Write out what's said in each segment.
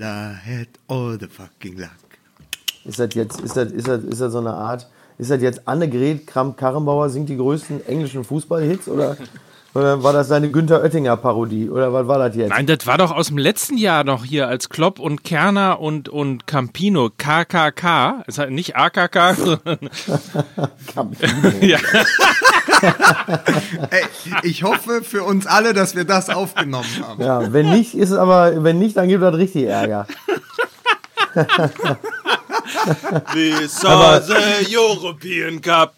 I had all the fucking luck. Ist das jetzt, ist das, ist das, ist das so eine Art, ist das jetzt Annegret Kramp-Karrenbauer singt die größten englischen Fußballhits oder, oder war das seine Günther Oettinger-Parodie oder was war das jetzt? Nein, das war doch aus dem letzten Jahr noch hier als Klopp und Kerner und, und Campino, KKK. Ist halt nicht AKK, sondern Campino. ja. Ey, ich hoffe für uns alle, dass wir das aufgenommen haben. Ja, wenn nicht, ist es aber, wenn nicht, dann gibt das richtig Ärger. We saw the European Cup.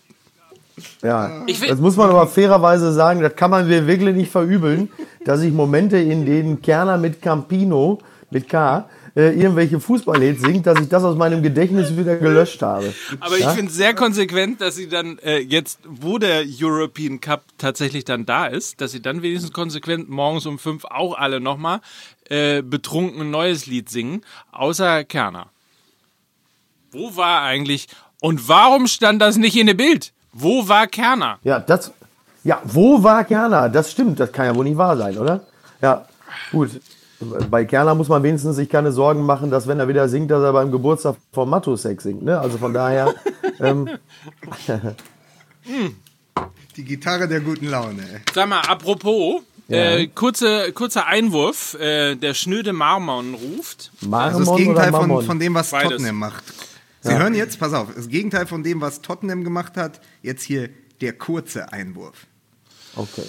Ja, das muss man aber fairerweise sagen, das kann man mir wirklich nicht verübeln, dass ich Momente, in denen Kerner mit Campino, mit K, äh, irgendwelche Fußballhits singt, dass ich das aus meinem Gedächtnis wieder gelöscht habe. Aber ich Ja? finde es sehr konsequent, dass sie dann äh, jetzt, wo der European Cup tatsächlich dann da ist, dass sie dann wenigstens konsequent morgens um fünf auch alle nochmal äh, betrunken ein neues Lied singen, außer Kerner. Wo war eigentlich und warum stand das nicht in dem Bild? Wo war Kerner? Ja, das. Ja, wo war Kerner? Das stimmt, das kann ja wohl nicht wahr sein, oder? Ja, gut. Bei Kerner muss man wenigstens sich keine Sorgen machen, dass wenn er wieder singt, dass er beim Geburtstag von Matusek singt. Ne? Also von daher. ähm, Die Gitarre der guten Laune. Ey. Sag mal, apropos, Ja. äh, kurze, kurzer Einwurf, äh, der schnöde Marmon ruft. Marmon Also das Gegenteil oder von, von dem, was Beides. Tottenham macht. Sie hören jetzt, pass auf, das Gegenteil von dem, was Tottenham gemacht hat, jetzt hier der kurze Einwurf. Okay.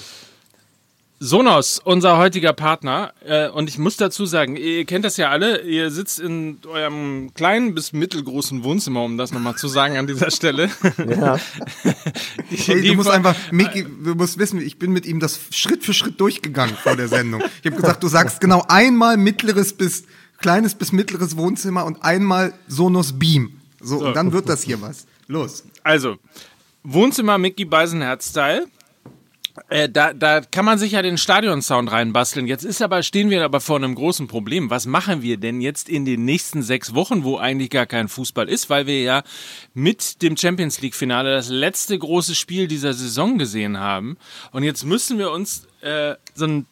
Sonos, unser heutiger Partner, äh, und ich muss dazu sagen, ihr kennt das ja alle, ihr sitzt in eurem kleinen bis mittelgroßen Wohnzimmer, um das nochmal zu sagen an dieser Stelle. Ja. Die- Hey, du musst einfach, Miki, du musst wissen, ich bin mit ihm das Schritt für Schritt durchgegangen vor der Sendung. Ich habe gesagt, du sagst genau einmal mittleres bis kleines bis mittleres Wohnzimmer und einmal Sonos Beam. So, und dann wird das hier was. Los. Also, Wohnzimmer Mickey Beisenherz-Style. Äh, da, da kann man sich ja den Stadionsound reinbasteln. Jetzt ist aber, stehen wir aber vor einem großen Problem. Was machen wir denn jetzt in den nächsten sechs Wochen, wo eigentlich gar kein Fußball ist, weil wir ja mit dem Champions League Finale das letzte große Spiel dieser Saison gesehen haben. Und jetzt müssen wir uns äh, so ein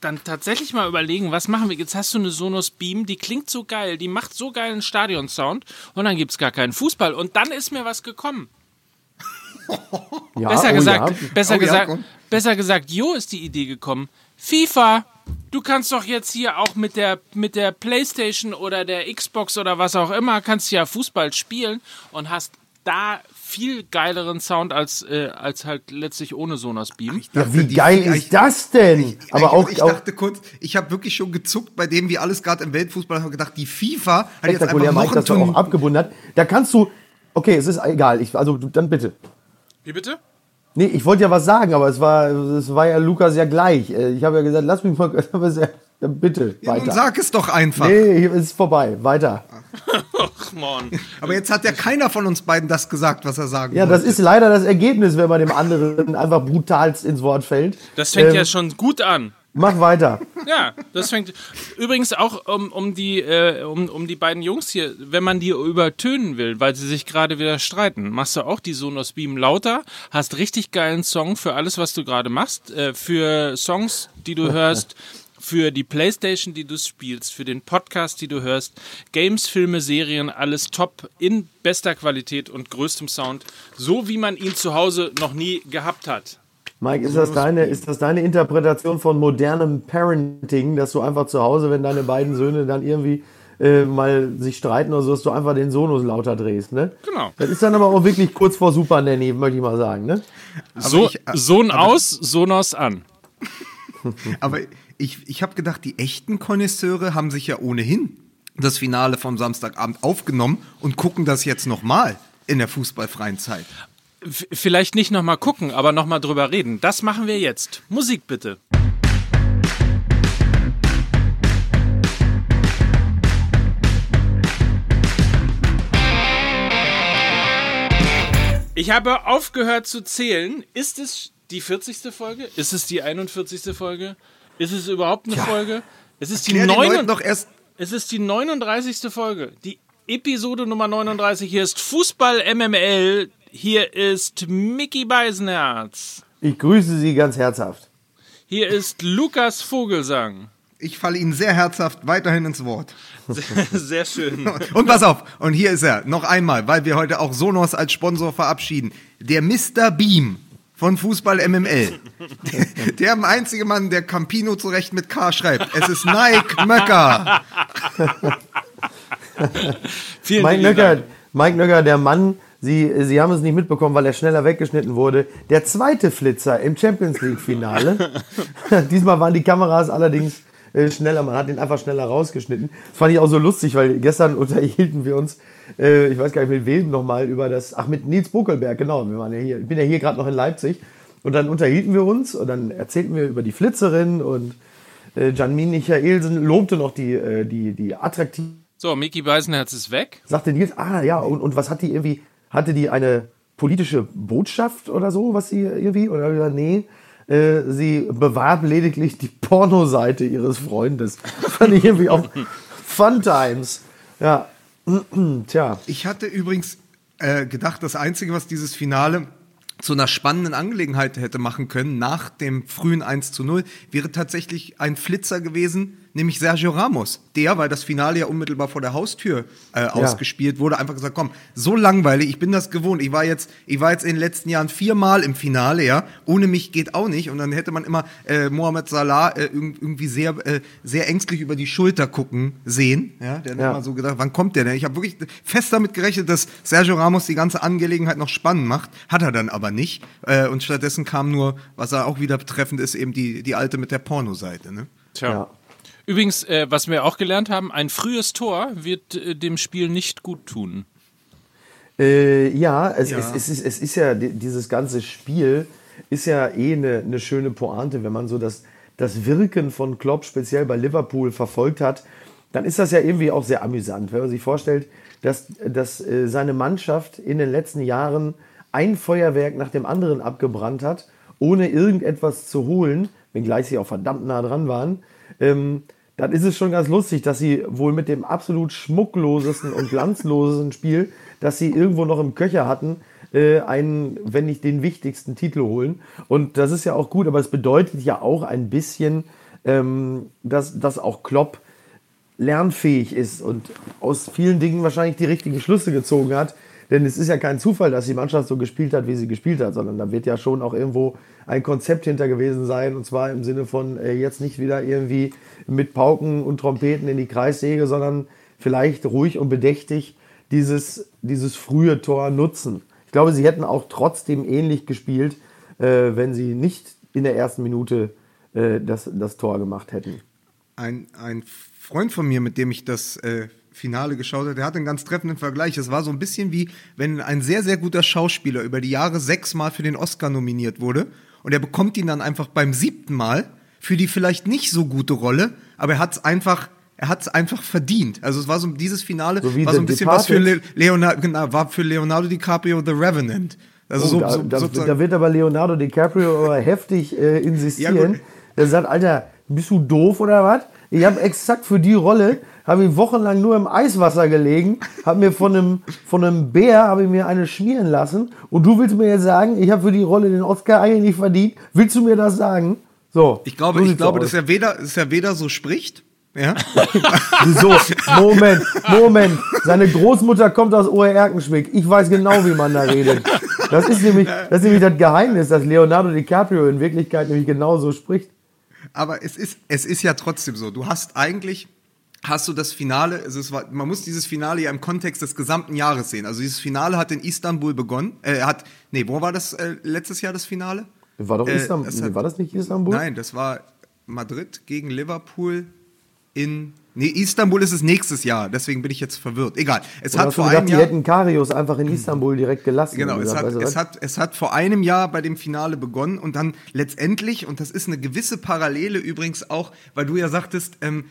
dann tatsächlich mal überlegen, was machen wir? Jetzt hast du eine Sonos Beam, die klingt so geil, die macht so geilen Stadionsound und dann gibt's gar keinen Fußball. Und dann ist mir was gekommen. Ja Besser oh gesagt, Ja. besser Oh ja, gesagt, komm. besser gesagt, Jo ist die Idee gekommen. FIFA, du kannst doch jetzt hier auch mit der mit der PlayStation oder der Xbox oder was auch immer kannst du ja Fußball spielen und hast da viel geileren Sound als äh, als halt letztlich ohne Sonos Beam. Ja, dachte, wie die- geil ich- ist das denn? Aber ich, auch, ich auch dachte kurz, ich habe wirklich schon gezuckt bei dem, wie alles gerade im Weltfußball habe gedacht, die FIFA hat jetzt einfach noch das ein doch auch Turnier. abgebunden hat. Da kannst du. Okay, es ist egal. Ich, also du- dann bitte. Wie bitte? Nee, ich wollte ja was sagen, aber es war, es war ja Lukas ja gleich. Äh, Ich habe ja gesagt, lass mich mal. es- ja, Bitte, Ja, weiter. sag es doch einfach. nee, hier ist vorbei. Weiter. Ach man. Aber jetzt hat ja keiner von uns beiden das gesagt, was er sagen Ja, wollte. das ist leider das Ergebnis, wenn man dem anderen einfach brutalst ins Wort fällt. Das fängt Ähm, ja schon gut an. Mach weiter. Ja, das fängt übrigens auch um, um die äh, um, um die beiden Jungs hier, wenn man die übertönen will, weil sie sich gerade wieder streiten, machst du auch die Sonos Beam lauter, hast richtig geilen Song für alles, was du gerade machst, äh, für Songs, die du hörst, für die Playstation, die du spielst, für den Podcast, die du hörst, Games, Filme, Serien, alles top in bester Qualität und größtem Sound, so wie man ihn zu Hause noch nie gehabt hat. Mike, ist das, deine, ist das deine Interpretation von modernem Parenting, dass du einfach zu Hause, wenn deine beiden Söhne dann irgendwie äh, mal sich streiten oder so, dass du einfach den Sonos lauter drehst, ne? Genau. Das ist dann aber auch wirklich kurz vor Super Nanny, möchte ich mal sagen, ne? So, ich- äh, Sohn aus, Sonos an. Aber ich, ich habe gedacht, die echten Konnoisseure haben sich ja ohnehin das Finale vom Samstagabend aufgenommen und gucken das jetzt nochmal in der fußballfreien Zeit. Vielleicht nicht nochmal gucken, aber nochmal drüber reden. Das machen wir jetzt. Musik bitte. Ich habe aufgehört zu zählen. Ist es die 40. Folge? Ist es die 41. Folge? Ist es überhaupt eine Folge? Es ist die Klär den 9. Leuten doch erst. Es ist die 39. Folge. Die Episode Nummer 39. Hier ist Fußball MML. Hier ist Mickey Beisenherz. Ich grüße Sie ganz herzhaft. Hier ist Lukas Vogelsang. Ich falle Ihnen sehr herzhaft weiterhin ins Wort. Sehr, sehr schön. Und pass auf, und hier ist er, noch einmal, weil wir heute auch Sonos als Sponsor verabschieden. Der Mr. Beam von Fußball MML. Der, einzige Mann, der Campino zurecht mit K schreibt. Es ist Nike Möcker. Vielen Mike Dank. Mike Nöcker, der Mann, Sie, Sie haben es nicht mitbekommen, weil er schneller weggeschnitten wurde. Der zweite Flitzer im Champions League-Finale. Diesmal waren die Kameras allerdings äh, schneller, man hat ihn einfach schneller rausgeschnitten. Das fand ich auch so lustig, weil gestern unterhielten wir uns, äh, ich weiß gar nicht mit wem nochmal, über das, ach mit Nils Buckelberg, genau, wir waren ja hier, ich bin ja hier gerade noch in Leipzig. Und dann unterhielten wir uns und dann erzählten wir über die Flitzerin und äh, Janmin Michaelsen lobte noch die, äh, die, die attraktive So, Mickey Beisenherz ist weg. sagte Nils, ah ja, und, und was hat die irgendwie, hatte die eine politische Botschaft oder so, was sie irgendwie, oder nee, äh, sie bewarb lediglich die Pornoseite ihres Freundes. Fand ich irgendwie auch Fun Times. Ja, tja. Ich hatte übrigens äh, gedacht, das Einzige, was dieses Finale zu einer spannenden Angelegenheit hätte machen können, nach dem frühen 1 zu 0, wäre tatsächlich ein Flitzer gewesen, nämlich Sergio Ramos. Der, weil das Finale ja unmittelbar vor der Haustür äh, ausgespielt wurde, einfach gesagt, komm, so langweilig, ich bin das gewohnt. Ich war jetzt, ich war jetzt in den letzten Jahren viermal im Finale, ja. Ohne mich geht auch nicht. Und dann hätte man immer äh, Mohamed Salah äh, irg- irgendwie sehr, äh, sehr ängstlich über die Schulter gucken sehen. Ja, der hat Ja. immer so gedacht, wann kommt der denn? Ich habe wirklich fest damit gerechnet, dass Sergio Ramos die ganze Angelegenheit noch spannend macht. Hat er dann aber nicht. Äh, und stattdessen kam nur, was er auch wieder betreffend ist, eben die, die alte mit der Pornoseite. Ne? Tja. Ja. Übrigens, äh, was wir auch gelernt haben, ein frühes Tor wird äh, dem Spiel nicht gut tun. Äh, ja, es, Ja. Es, es, ist, es ist ja, di- dieses ganze Spiel ist ja eh eine, eine schöne Pointe, wenn man so das, das Wirken von Klopp speziell bei Liverpool verfolgt hat, dann ist das ja irgendwie auch sehr amüsant, wenn man sich vorstellt, dass, dass äh, seine Mannschaft in den letzten Jahren ein Feuerwerk nach dem anderen abgebrannt hat, ohne irgendetwas zu holen, wenngleich sie auch verdammt nah dran waren. Ähm, dann ist es schon ganz lustig, dass sie wohl mit dem absolut schmucklosesten und glanzlosesten Spiel, das sie irgendwo noch im Köcher hatten, äh, einen, wenn nicht den wichtigsten Titel holen. Und das ist ja auch gut, aber es bedeutet ja auch ein bisschen, ähm, dass, dass auch Klopp lernfähig ist und aus vielen Dingen wahrscheinlich die richtigen Schlüsse gezogen hat. Denn es ist ja kein Zufall, dass die Mannschaft so gespielt hat, wie sie gespielt hat, sondern da wird ja schon auch irgendwo ein Konzept hinter gewesen sein. Und zwar im Sinne von äh, jetzt nicht wieder irgendwie mit Pauken und Trompeten in die Kreissäge, sondern vielleicht ruhig und bedächtig dieses, dieses frühe Tor nutzen. Ich glaube, sie hätten auch trotzdem ähnlich gespielt, äh, wenn sie nicht in der ersten Minute äh, das, das Tor gemacht hätten. Ein, ein Freund von mir, mit dem ich das äh, Finale geschaut habe, der hatte einen ganz treffenden Vergleich. Es war so ein bisschen wie, wenn ein sehr, sehr guter Schauspieler über die Jahre sechsmal für den Oscar nominiert wurde und er bekommt ihn dann einfach beim siebten Mal für die vielleicht nicht so gute Rolle, aber er hat es einfach er hat es einfach verdient. Also es war so dieses Finale So war so ein bisschen was für Le Departed? Leonardo, genau, war für Leonardo DiCaprio The Revenant. Also so, Oh, da, so, da, sozusagen- da wird aber Leonardo DiCaprio aber heftig äh, Ja, insistieren. gut. er sagt, Alter, bist du doof oder was? Ich habe exakt für die Rolle, habe ich wochenlang nur im Eiswasser gelegen, habe mir von einem, von einem Bär, habe ich mir eine schmieren lassen und du willst mir jetzt sagen, ich habe für die Rolle den Oscar eigentlich nicht verdient. Willst du mir das sagen? So. ich glaube, so ich glaube, dass er weder, dass er weder so spricht, ja, So, Moment, Moment. Seine Großmutter kommt aus Oer-Erkenschwick. Ich weiß genau, wie man da redet. Das ist, nämlich, das ist nämlich das Geheimnis, dass Leonardo DiCaprio in Wirklichkeit nämlich genauso spricht. Aber es ist, es ist ja trotzdem so. Du hast eigentlich, hast du das Finale, also es war, man muss dieses Finale ja im Kontext des gesamten Jahres sehen. Also dieses Finale hat in Istanbul begonnen. Äh, hat, nee, wo war das äh, letztes Jahr das Finale? War doch Äh, Istanbul. hat- war das nicht Istanbul? Nein, das war Madrid gegen Liverpool in. Nee, Istanbul ist es nächstes Jahr, deswegen bin ich jetzt verwirrt. Egal. Es Oder hat vor gedacht, einem die Jahr. hätten Karius einfach in Istanbul direkt gelassen? Genau, es gesagt, hat, du es, hat, es hat vor einem Jahr bei dem Finale begonnen und dann letztendlich, und das ist eine gewisse Parallele übrigens auch, weil du ja sagtest, ähm,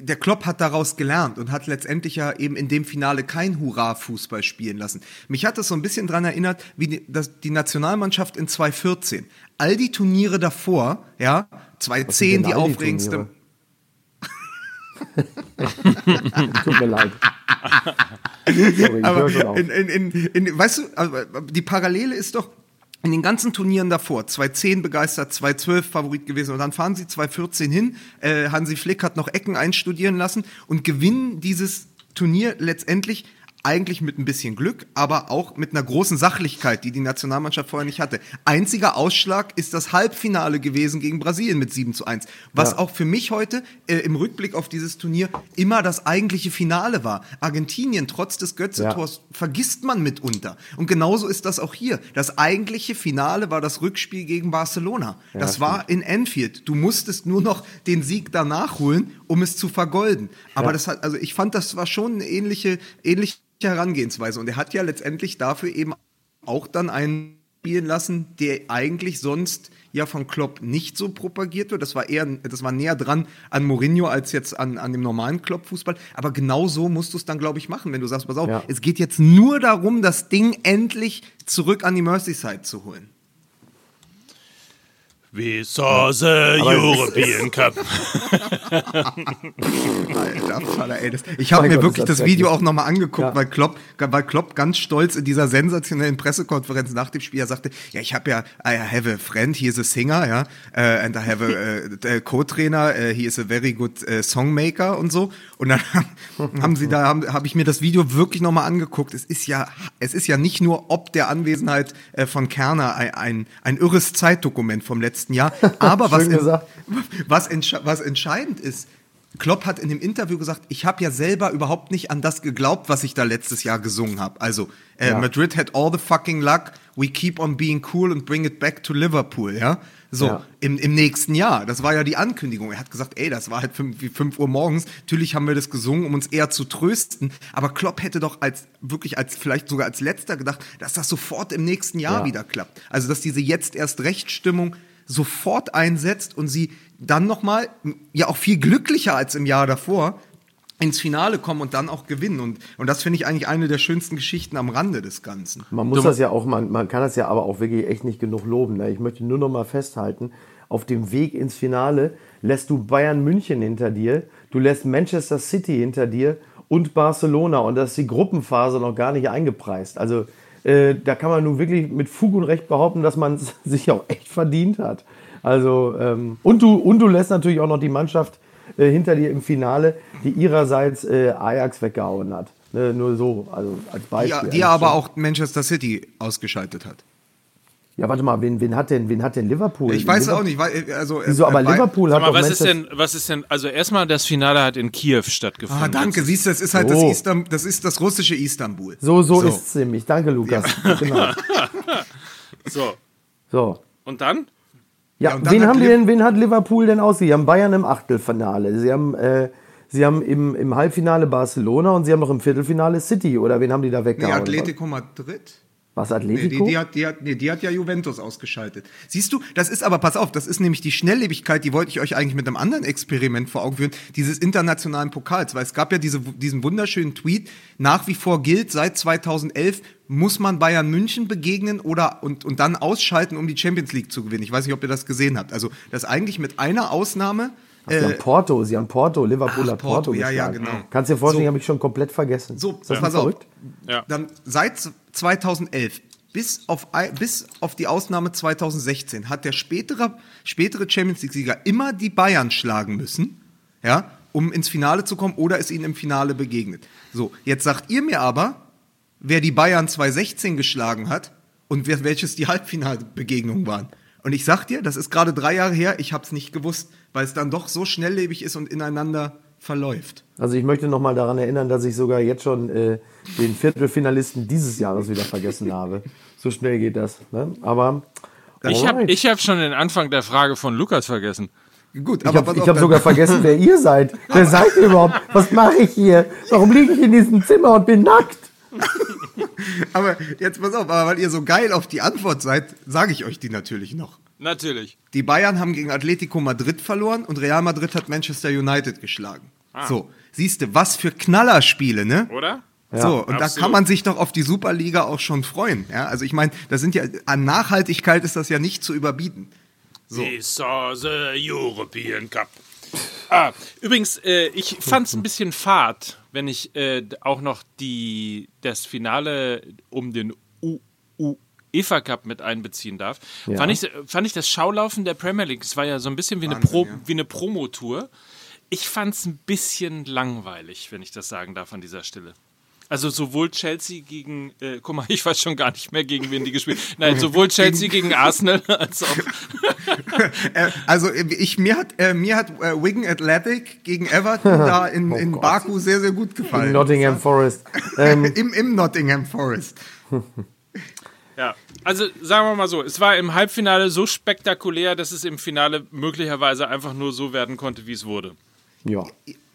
der Klopp hat daraus gelernt und hat letztendlich ja eben in dem Finale kein Hurra-Fußball spielen lassen. Mich hat das so ein bisschen dran erinnert, wie die, das, die Nationalmannschaft in 2014. All die Turniere davor, ja, 2010 denn die all die aufregendste. Turniere? Tut mir leid. Sorry, Aber in, in, in, weißt du, also, die Parallele ist doch, in den ganzen Turnieren davor, 2010 begeistert, 2012 Favorit gewesen und dann fahren sie 2014 hin. Äh, Hansi Flick hat noch Ecken einstudieren lassen und gewinnen dieses Turnier letztendlich eigentlich mit ein bisschen Glück, aber auch mit einer großen Sachlichkeit, die die Nationalmannschaft vorher nicht hatte. Einziger Ausschlag ist das Halbfinale gewesen gegen Brasilien mit 7 zu 1, was ja. auch für mich heute äh, im Rückblick auf dieses Turnier immer das eigentliche Finale war. Argentinien, trotz des Götze-Tors, ja. vergisst man mitunter. Und genauso ist das auch hier. Das eigentliche Finale war das Rückspiel gegen Barcelona. Ja, das war in Enfield. Du musstest nur noch den Sieg danach holen, um es zu vergolden. Aber das hat, also ich fand, das war schon eine ähnliche, ähnliche Herangehensweise. Und er hat ja letztendlich dafür eben auch dann einen spielen lassen, der eigentlich sonst ja von Klopp nicht so propagiert wird. Das war eher, das war näher dran an Mourinho als jetzt an, an dem normalen Klopp-Fußball. Aber genau so musst du es dann, glaube ich, machen, wenn du sagst, pass auf, ja. es geht jetzt nur darum, das Ding endlich zurück an die Merseyside zu holen. We saw the Aber European Cup. Alter Vater, ey, das, ich habe mir Gott, wirklich das, das Video auch nochmal angeguckt, ja. weil, Klopp, weil Klopp ganz stolz in dieser sensationellen Pressekonferenz nach dem Spiel sagte, ja, ich habe ja, I have a friend, he is a singer, ja, uh, and I have a, uh, co-trainer, uh, he is a very good uh, songmaker und so. Und dann haben sie da, habe hab ich mir das Video wirklich nochmal angeguckt. Es ist ja, es ist ja nicht nur ob der Anwesenheit äh, von Kerner ein, ein, ein irres Zeitdokument vom letzten letzten Jahr. Aber was, in, was, entsche was entscheidend ist, Klopp hat in dem Interview gesagt, ich habe ja selber überhaupt nicht an das geglaubt, was ich da letztes Jahr gesungen habe. Also äh, ja. Madrid had all the fucking luck, we keep on being cool and bring it back to Liverpool, ja. So, ja. im, im nächsten Jahr. Das war ja die Ankündigung. Er hat gesagt, ey, das war halt fünf, wie 5 Uhr morgens. Natürlich haben wir das gesungen, um uns eher zu trösten. Aber Klopp hätte doch als, wirklich als, vielleicht sogar als letzter gedacht, dass das sofort im nächsten Jahr ja. wieder klappt. Also, dass diese jetzt erst Rechtsstimmung sofort einsetzt und sie dann nochmal, ja auch viel glücklicher als im Jahr davor, ins Finale kommen und dann auch gewinnen. Und, und das finde ich eigentlich eine der schönsten Geschichten am Rande des Ganzen. Man muss das ja auch, man, man kann das ja aber auch wirklich echt nicht genug loben. Ne? Ich möchte nur noch mal festhalten, auf dem Weg ins Finale lässt du Bayern München hinter dir, du lässt Manchester City hinter dir und Barcelona. Und das ist die Gruppenphase noch gar nicht eingepreist. Also äh, da kann man nun wirklich mit Fug und Recht behaupten, dass man es sich auch echt verdient hat. Also, ähm, und, du, und du lässt natürlich auch noch die Mannschaft äh, hinter dir im Finale, die ihrerseits äh, Ajax weggehauen hat. Ne, nur so, also als Beispiel. Die, die aber auch Manchester City ausgeschaltet hat. Ja, warte mal, wen, wen, hat, denn, wen hat denn Liverpool? Ich weiß Liverpool? auch nicht. Weil, also, Wieso, aber Liverpool hat mal, was ist denn, was ist denn, also erstmal das Finale hat in Kiew stattgefunden. Ah, danke, siehst du, das ist halt so. das, Istam, das ist das russische Istanbul. So, so, so. ist es nämlich. Danke, Lukas. Ja. Genau. so. So. Und dann? Ja, ja wen, haben die denn, wen hat Liverpool denn aus? Sie haben Bayern im Achtelfinale. Sie haben, äh, sie haben im, im Halbfinale Barcelona und sie haben noch im Viertelfinale City. Oder wen haben die da weggehauen? Nee, Atletico Madrid. Was, Atletico? Nee, die, die, hat, die, hat, nee, die hat ja Juventus ausgeschaltet. Siehst du, das ist aber, pass auf, das ist nämlich die Schnelllebigkeit, die wollte ich euch eigentlich mit einem anderen Experiment vor Augen führen, dieses internationalen Pokals, weil es gab ja diese, diesen wunderschönen Tweet, nach wie vor gilt, seit 2011 muss man Bayern München begegnen oder und, und dann ausschalten, um die Champions League zu gewinnen. Ich weiß nicht, ob ihr das gesehen habt. Also, das eigentlich mit einer Ausnahme Ach, sie haben äh, Porto, sie haben Porto, Liverpool Ach, hat Porto, Porto ja, ja, genau. Kannst dir vorstellen, so, habe ich schon komplett vergessen. So, so pass auf. Ja. Dann seit 2011 bis auf, bis auf die Ausnahme 2016 hat der spätere, spätere Champions League-Sieger immer die Bayern schlagen müssen, ja, um ins Finale zu kommen oder es ihnen im Finale begegnet. So, jetzt sagt ihr mir aber, wer die Bayern 2016 geschlagen hat und wer, welches die Halbfinalbegegnungen waren. Und ich sag dir, das ist gerade drei Jahre her, ich habe es nicht gewusst, weil es dann doch so schnelllebig ist und ineinander verläuft. Also ich möchte noch mal daran erinnern, dass ich sogar jetzt schon äh, den Viertelfinalisten dieses Jahres wieder vergessen habe. So schnell geht das. Ne? Aber ich habe hab schon den Anfang der Frage von Lukas vergessen. Gut, ich habe hab sogar vergessen, wer ihr seid. Wer seid ihr überhaupt? Was mache ich hier? Warum liege ich in diesem Zimmer und bin nackt? aber jetzt pass auf, aber weil ihr so geil auf die Antwort seid, sage ich euch die natürlich noch. Natürlich. Die Bayern haben gegen Atletico Madrid verloren und Real Madrid hat Manchester United geschlagen. Ah. So, siehst du, was für Knallerspiele, ne? Oder? Ja, so, und absolut. da kann man sich doch auf die Superliga auch schon freuen. Ja, also ich meine, das sind ja, an Nachhaltigkeit ist das ja nicht zu überbieten. So. Saw the European Cup. Ah, übrigens, äh, ich fand es ein bisschen fad, wenn ich äh, auch noch die, das Finale um den U, U, EFA Cup mit einbeziehen darf, ja. fand, ich, fand ich das Schaulaufen der Premier League, es war ja so ein bisschen wie Wahnsinn, eine, Pro, ja. wie eine Promotour. Ich fand es ein bisschen langweilig, wenn ich das sagen darf an dieser Stelle. Also sowohl Chelsea gegen, äh, guck mal, ich weiß schon gar nicht mehr, gegen wen die gespielt Nein, sowohl Chelsea gegen, Arsenal als auch. Äh, also ich, mir hat, äh, mir hat äh, Wigan Athletic gegen Everton da in, oh in Baku sehr, sehr gut gefallen. In Nottingham Forest. Ähm. Im, Im Nottingham Forest. Ja, also sagen wir mal so, es war im Halbfinale so spektakulär, dass es im Finale möglicherweise einfach nur so werden konnte, wie es wurde. Ja.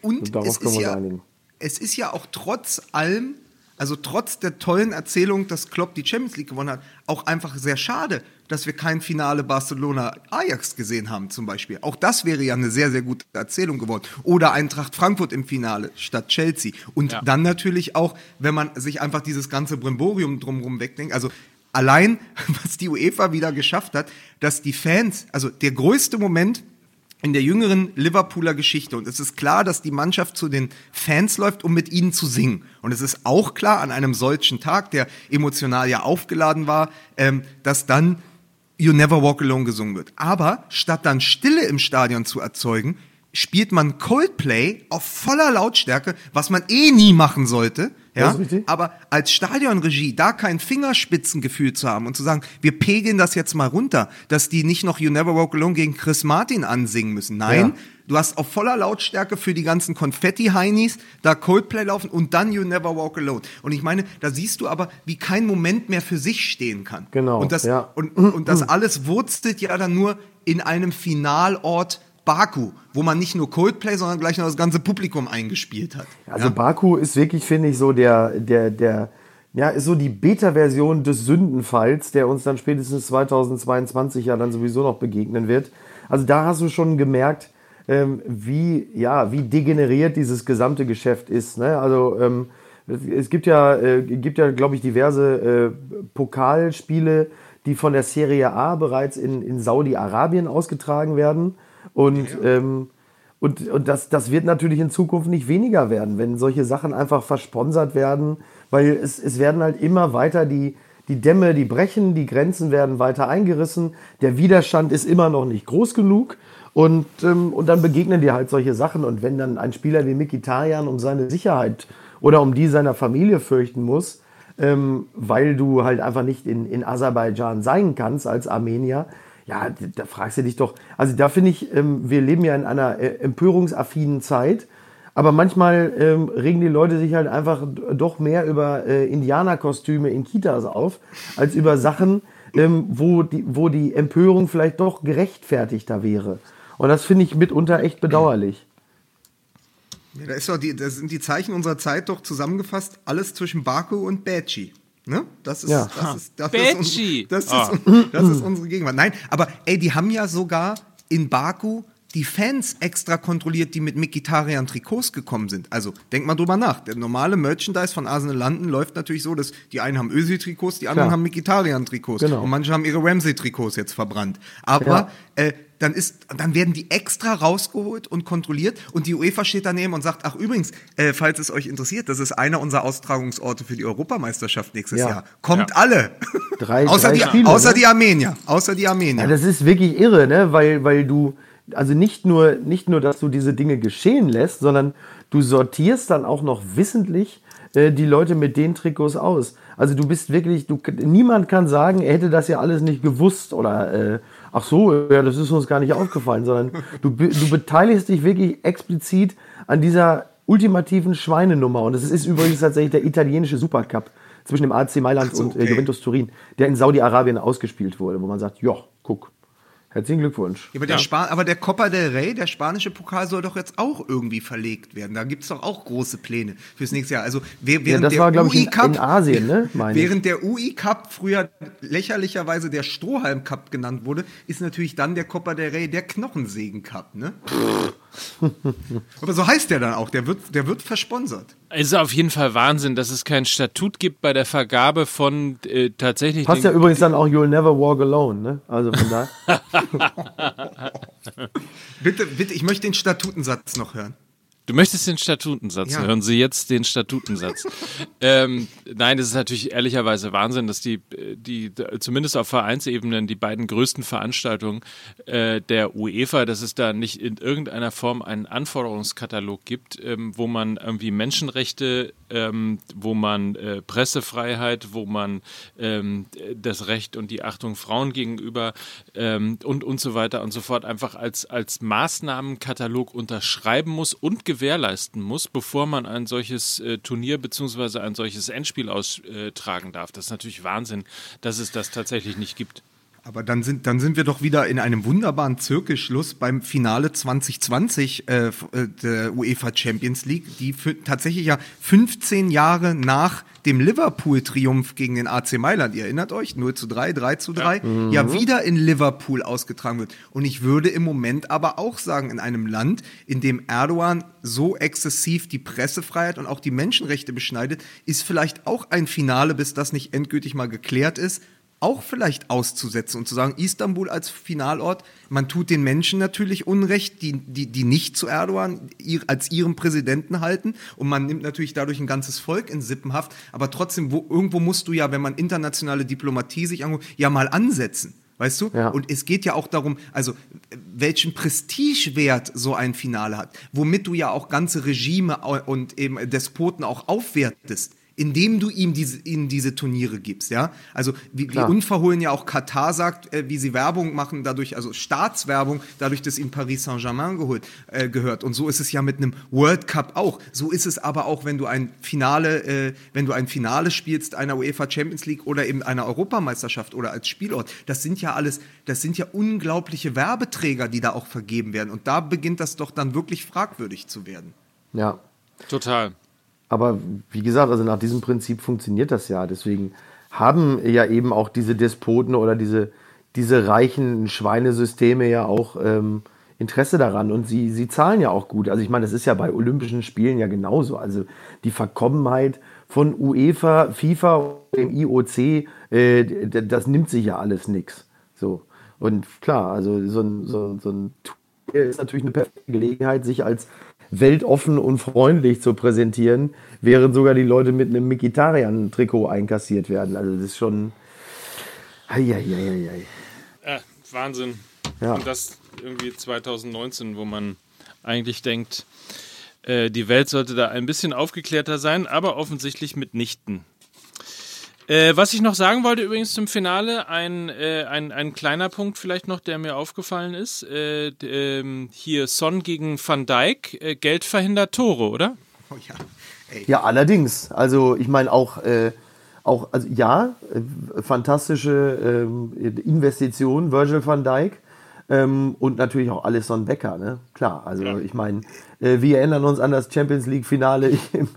Und, Und darauf können wir uns ja, einigen es ist ja auch trotz allem, also trotz der tollen Erzählung, dass Klopp die Champions League gewonnen hat, auch einfach sehr schade, dass wir kein Finale Barcelona-Ajax gesehen haben zum Beispiel. Auch das wäre ja eine sehr, sehr gute Erzählung geworden. Oder Eintracht Frankfurt im Finale statt Chelsea. Und ja. dann natürlich auch, wenn man sich einfach dieses ganze Brimborium drumherum wegdenkt, also allein, was die UEFA wieder geschafft hat, dass die Fans, also der größte Moment in der jüngeren Liverpooler Geschichte. Und es ist klar, dass die Mannschaft zu den Fans läuft, um mit ihnen zu singen. Und es ist auch klar, an einem solchen Tag, der emotional ja aufgeladen war, ähm, dass dann You Never Walk Alone gesungen wird. Aber statt dann Stille im Stadion zu erzeugen, spielt man Coldplay auf voller Lautstärke, was man eh nie machen sollte ja? Aber als Stadionregie da kein Fingerspitzengefühl zu haben und zu sagen, wir pegeln das jetzt mal runter, dass die nicht noch You Never Walk Alone gegen Chris Martin ansingen müssen. Nein, ja. du hast auf voller Lautstärke für die ganzen Konfetti-Heinis da Coldplay laufen und dann You Never Walk Alone. Und ich meine, da siehst du aber, wie kein Moment mehr für sich stehen kann. Genau. Und das, ja. und, und das alles wurzelt ja dann nur in einem Finalort Baku, wo man nicht nur Coldplay, sondern gleich noch das ganze Publikum eingespielt hat. Also ja? Baku ist wirklich, finde ich, so der, der, der, ja, ist so die Beta-Version des Sündenfalls, der uns dann spätestens 2022 ja dann sowieso noch begegnen wird. Also da hast du schon gemerkt, ähm, wie, ja, wie degeneriert dieses gesamte Geschäft ist. Ne? Also ähm, es gibt ja, äh, ja, glaube ich, diverse äh, Pokalspiele, die von der Serie A bereits in, in Saudi-Arabien ausgetragen werden. Und, ja. ähm, und, und das, das wird natürlich in Zukunft nicht weniger werden, wenn solche Sachen einfach versponsert werden, weil es, es werden halt immer weiter die, die Dämme, die brechen, die Grenzen werden weiter eingerissen, der Widerstand ist immer noch nicht groß genug. Und, ähm, und dann begegnen dir halt solche Sachen. Und wenn dann ein Spieler wie Mikitarian um seine Sicherheit oder um die seiner Familie fürchten muss, ähm, weil du halt einfach nicht in, in Aserbaidschan sein kannst als Armenier, ja, da fragst du dich doch. Also da finde ich, ähm, wir leben ja in einer äh, empörungsaffinen Zeit. Aber manchmal ähm, regen die Leute sich halt einfach doch mehr über äh, Indianerkostüme in Kitas auf, als über Sachen, ähm, wo, die, wo die Empörung vielleicht doch gerechtfertigter wäre. Und das finde ich mitunter echt bedauerlich. Ja, da, die, da sind die Zeichen unserer Zeit doch zusammengefasst, alles zwischen Baku und Baci. Ne? Das ist, ja. das ist, das ist, das, ist, ah. das ist unsere Gegenwart. Nein, aber ey, die haben ja sogar in Baku die Fans extra kontrolliert, die mit Mikitarian Trikots gekommen sind. Also denk mal drüber nach. Der normale Merchandise von Arsenal London läuft natürlich so, dass die einen haben Özil-Trikots, die anderen Klar. haben Mikitarian Trikots genau. und manche haben ihre Ramsey-Trikots jetzt verbrannt. Aber ja. äh, dann, ist, dann werden die extra rausgeholt und kontrolliert und die UEFA steht daneben und sagt, ach übrigens, äh, falls es euch interessiert, das ist einer unserer Austragungsorte für die Europameisterschaft nächstes ja. Jahr. Kommt ja. alle. Drei, außer, drei die, Spiele, außer ne? die Armenier. Außer die Armenier. Ja, das ist wirklich irre, ne? weil, weil du, also nicht nur, nicht nur, dass du diese Dinge geschehen lässt, sondern du sortierst dann auch noch wissentlich äh, die Leute mit den Trikots aus. Also du bist wirklich, du, niemand kann sagen, er hätte das ja alles nicht gewusst oder äh, ach so, ja, das ist uns gar nicht aufgefallen, sondern du, du beteiligst dich wirklich explizit an dieser ultimativen Schweinenummer. Und das ist übrigens tatsächlich der italienische Supercup zwischen dem AC Mailand so, und äh, Juventus Turin, der in Saudi-Arabien ausgespielt wurde, wo man sagt, ja, guck, Herzlichen Glückwunsch. Ja, aber, der ja. aber, der Copa del Rey, der spanische Pokal, soll doch jetzt auch irgendwie verlegt werden. Da gibt es doch auch große Pläne fürs nächste Jahr. Also während ja, das der war, glaube ich, in, in, Asien, ne? während der UI Cup früher lächerlicherweise der Strohhalm Cup genannt wurde, ist natürlich dann der Copa del Rey der Knochensägen Cup, ne? Aber so heißt der dann auch, der wird, der wird versponsert. Es ist auf jeden Fall Wahnsinn, dass es kein Statut gibt bei der Vergabe von äh, tatsächlich. Passt ja übrigens dann auch You'll Never Walk Alone, ne? Also von daher. bitte, bitte, ich möchte den Statutensatz noch hören. Du möchtest den Statutensatz. Ja. Hören Sie jetzt den Statutensatz. ähm, nein, es ist natürlich ehrlicherweise Wahnsinn, dass die, die zumindest auf Vereinsebenen die beiden größten Veranstaltungen äh, der UEFA, dass es da nicht in irgendeiner Form einen Anforderungskatalog gibt, ähm, wo man irgendwie Menschenrechte, ähm, wo man äh, Pressefreiheit, wo man ähm, das Recht und die Achtung Frauen gegenüber ähm, und und so weiter und so fort einfach als als Maßnahmenkatalog unterschreiben muss und gewährleisten muss, bevor man ein solches äh, Turnier bzw. ein solches Endspiel austragen darf. Das ist natürlich Wahnsinn, dass es das tatsächlich nicht gibt. Aber dann sind, dann sind wir doch wieder in einem wunderbaren Zirkelschluss beim Finale 2020 äh, äh, der UEFA Champions League, die für, tatsächlich ja 15 Jahre nach dem Liverpool-Triumph gegen den AC Mailand, ihr erinnert euch, 0 zu 3, 3 zu 3, ja. Mhm. ja wieder in Liverpool ausgetragen wird. Und ich würde im Moment aber auch sagen, in einem Land, in dem Erdogan so exzessiv die Pressefreiheit und auch die Menschenrechte beschneidet, ist vielleicht auch ein Finale, bis das nicht endgültig mal geklärt ist, auch vielleicht auszusetzen und zu sagen, Istanbul als Finalort, man tut den Menschen natürlich Unrecht, die, die, die nicht zu Erdogan ihr, als ihrem Präsidenten halten und man nimmt natürlich dadurch ein ganzes Volk in Sippenhaft, aber trotzdem, wo, irgendwo musst du ja, wenn man internationale Diplomatie sich anguckt, ja mal ansetzen. Weißt du? Ja. Und es geht ja auch darum, also welchen Prestigewert so ein Finale hat, womit du ja auch ganze Regime und eben Despoten auch aufwertest indem du ihm diese, ihnen diese Turniere gibst, ja. Also wie, wie unverhohlen ja auch Katar sagt, äh, wie sie Werbung machen, dadurch, also Staatswerbung, dadurch, dass ihnen Paris Saint-Germain geholt, äh, gehört. Und so ist es ja mit einem World Cup auch. So ist es aber auch, wenn du ein Finale, äh, wenn du ein Finale spielst einer UEFA Champions League oder eben einer Europameisterschaft oder als Spielort. Das sind ja alles, das sind ja unglaubliche Werbeträger, die da auch vergeben werden. Und da beginnt das doch dann wirklich fragwürdig zu werden. Ja. Total. Aber wie gesagt, also nach diesem Prinzip funktioniert das ja. Deswegen haben ja eben auch diese Despoten oder diese, diese reichen Schweinesysteme ja auch ähm, Interesse daran und sie, sie zahlen ja auch gut. Also ich meine, das ist ja bei Olympischen Spielen ja genauso. Also die Verkommenheit von UEFA, FIFA und dem IOC, äh, das nimmt sich ja alles nichts. So. Und klar, also so ein, so, so ein ist natürlich eine perfekte Gelegenheit, sich als weltoffen und freundlich zu präsentieren, während sogar die Leute mit einem Mikitarian-Trikot einkassiert werden. Also das ist schon. Eieieiei. Ja, Wahnsinn. Ja. Und das irgendwie 2019, wo man eigentlich denkt, äh, die Welt sollte da ein bisschen aufgeklärter sein, aber offensichtlich mitnichten. Äh, was ich noch sagen wollte übrigens zum Finale, ein, äh, ein, ein kleiner Punkt vielleicht noch, der mir aufgefallen ist. Äh, ähm, hier Son gegen Van Dijk, äh, Geld verhindert Tore, oder? Oh ja. Ey. Ja, allerdings. Also ich meine auch, äh, auch also ja, äh, fantastische ähm, Investition, Virgil van Dijk. Ähm, und natürlich auch Alisson Becker, ne? Klar, also ja. ich meine, wir erinnern uns an das Champions League-Finale im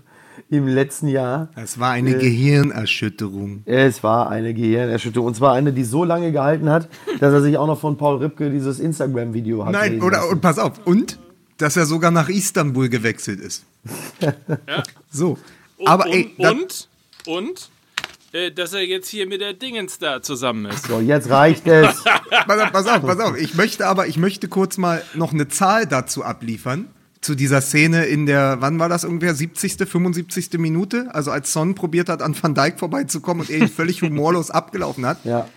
im letzten Jahr. Es war eine äh, Gehirnerschütterung. Es war eine Gehirnerschütterung. Und zwar eine, die so lange gehalten hat, dass er sich auch noch von Paul Ripke dieses Instagram-Video hat. Nein, oder und pass auf. Und dass er sogar nach Istanbul gewechselt ist. ja. So. Aber und, ey, und, und äh, dass er jetzt hier mit der Dingens da zusammen ist. So, jetzt reicht es. pass auf, pass auf, pass auf. Ich möchte aber, ich möchte kurz mal noch eine Zahl dazu abliefern zu dieser Szene in der, wann war das ungefähr, 70., 75. Minute? Also als Son probiert hat, an Van Dijk vorbeizukommen und er ihn völlig humorlos abgelaufen hat. Ja.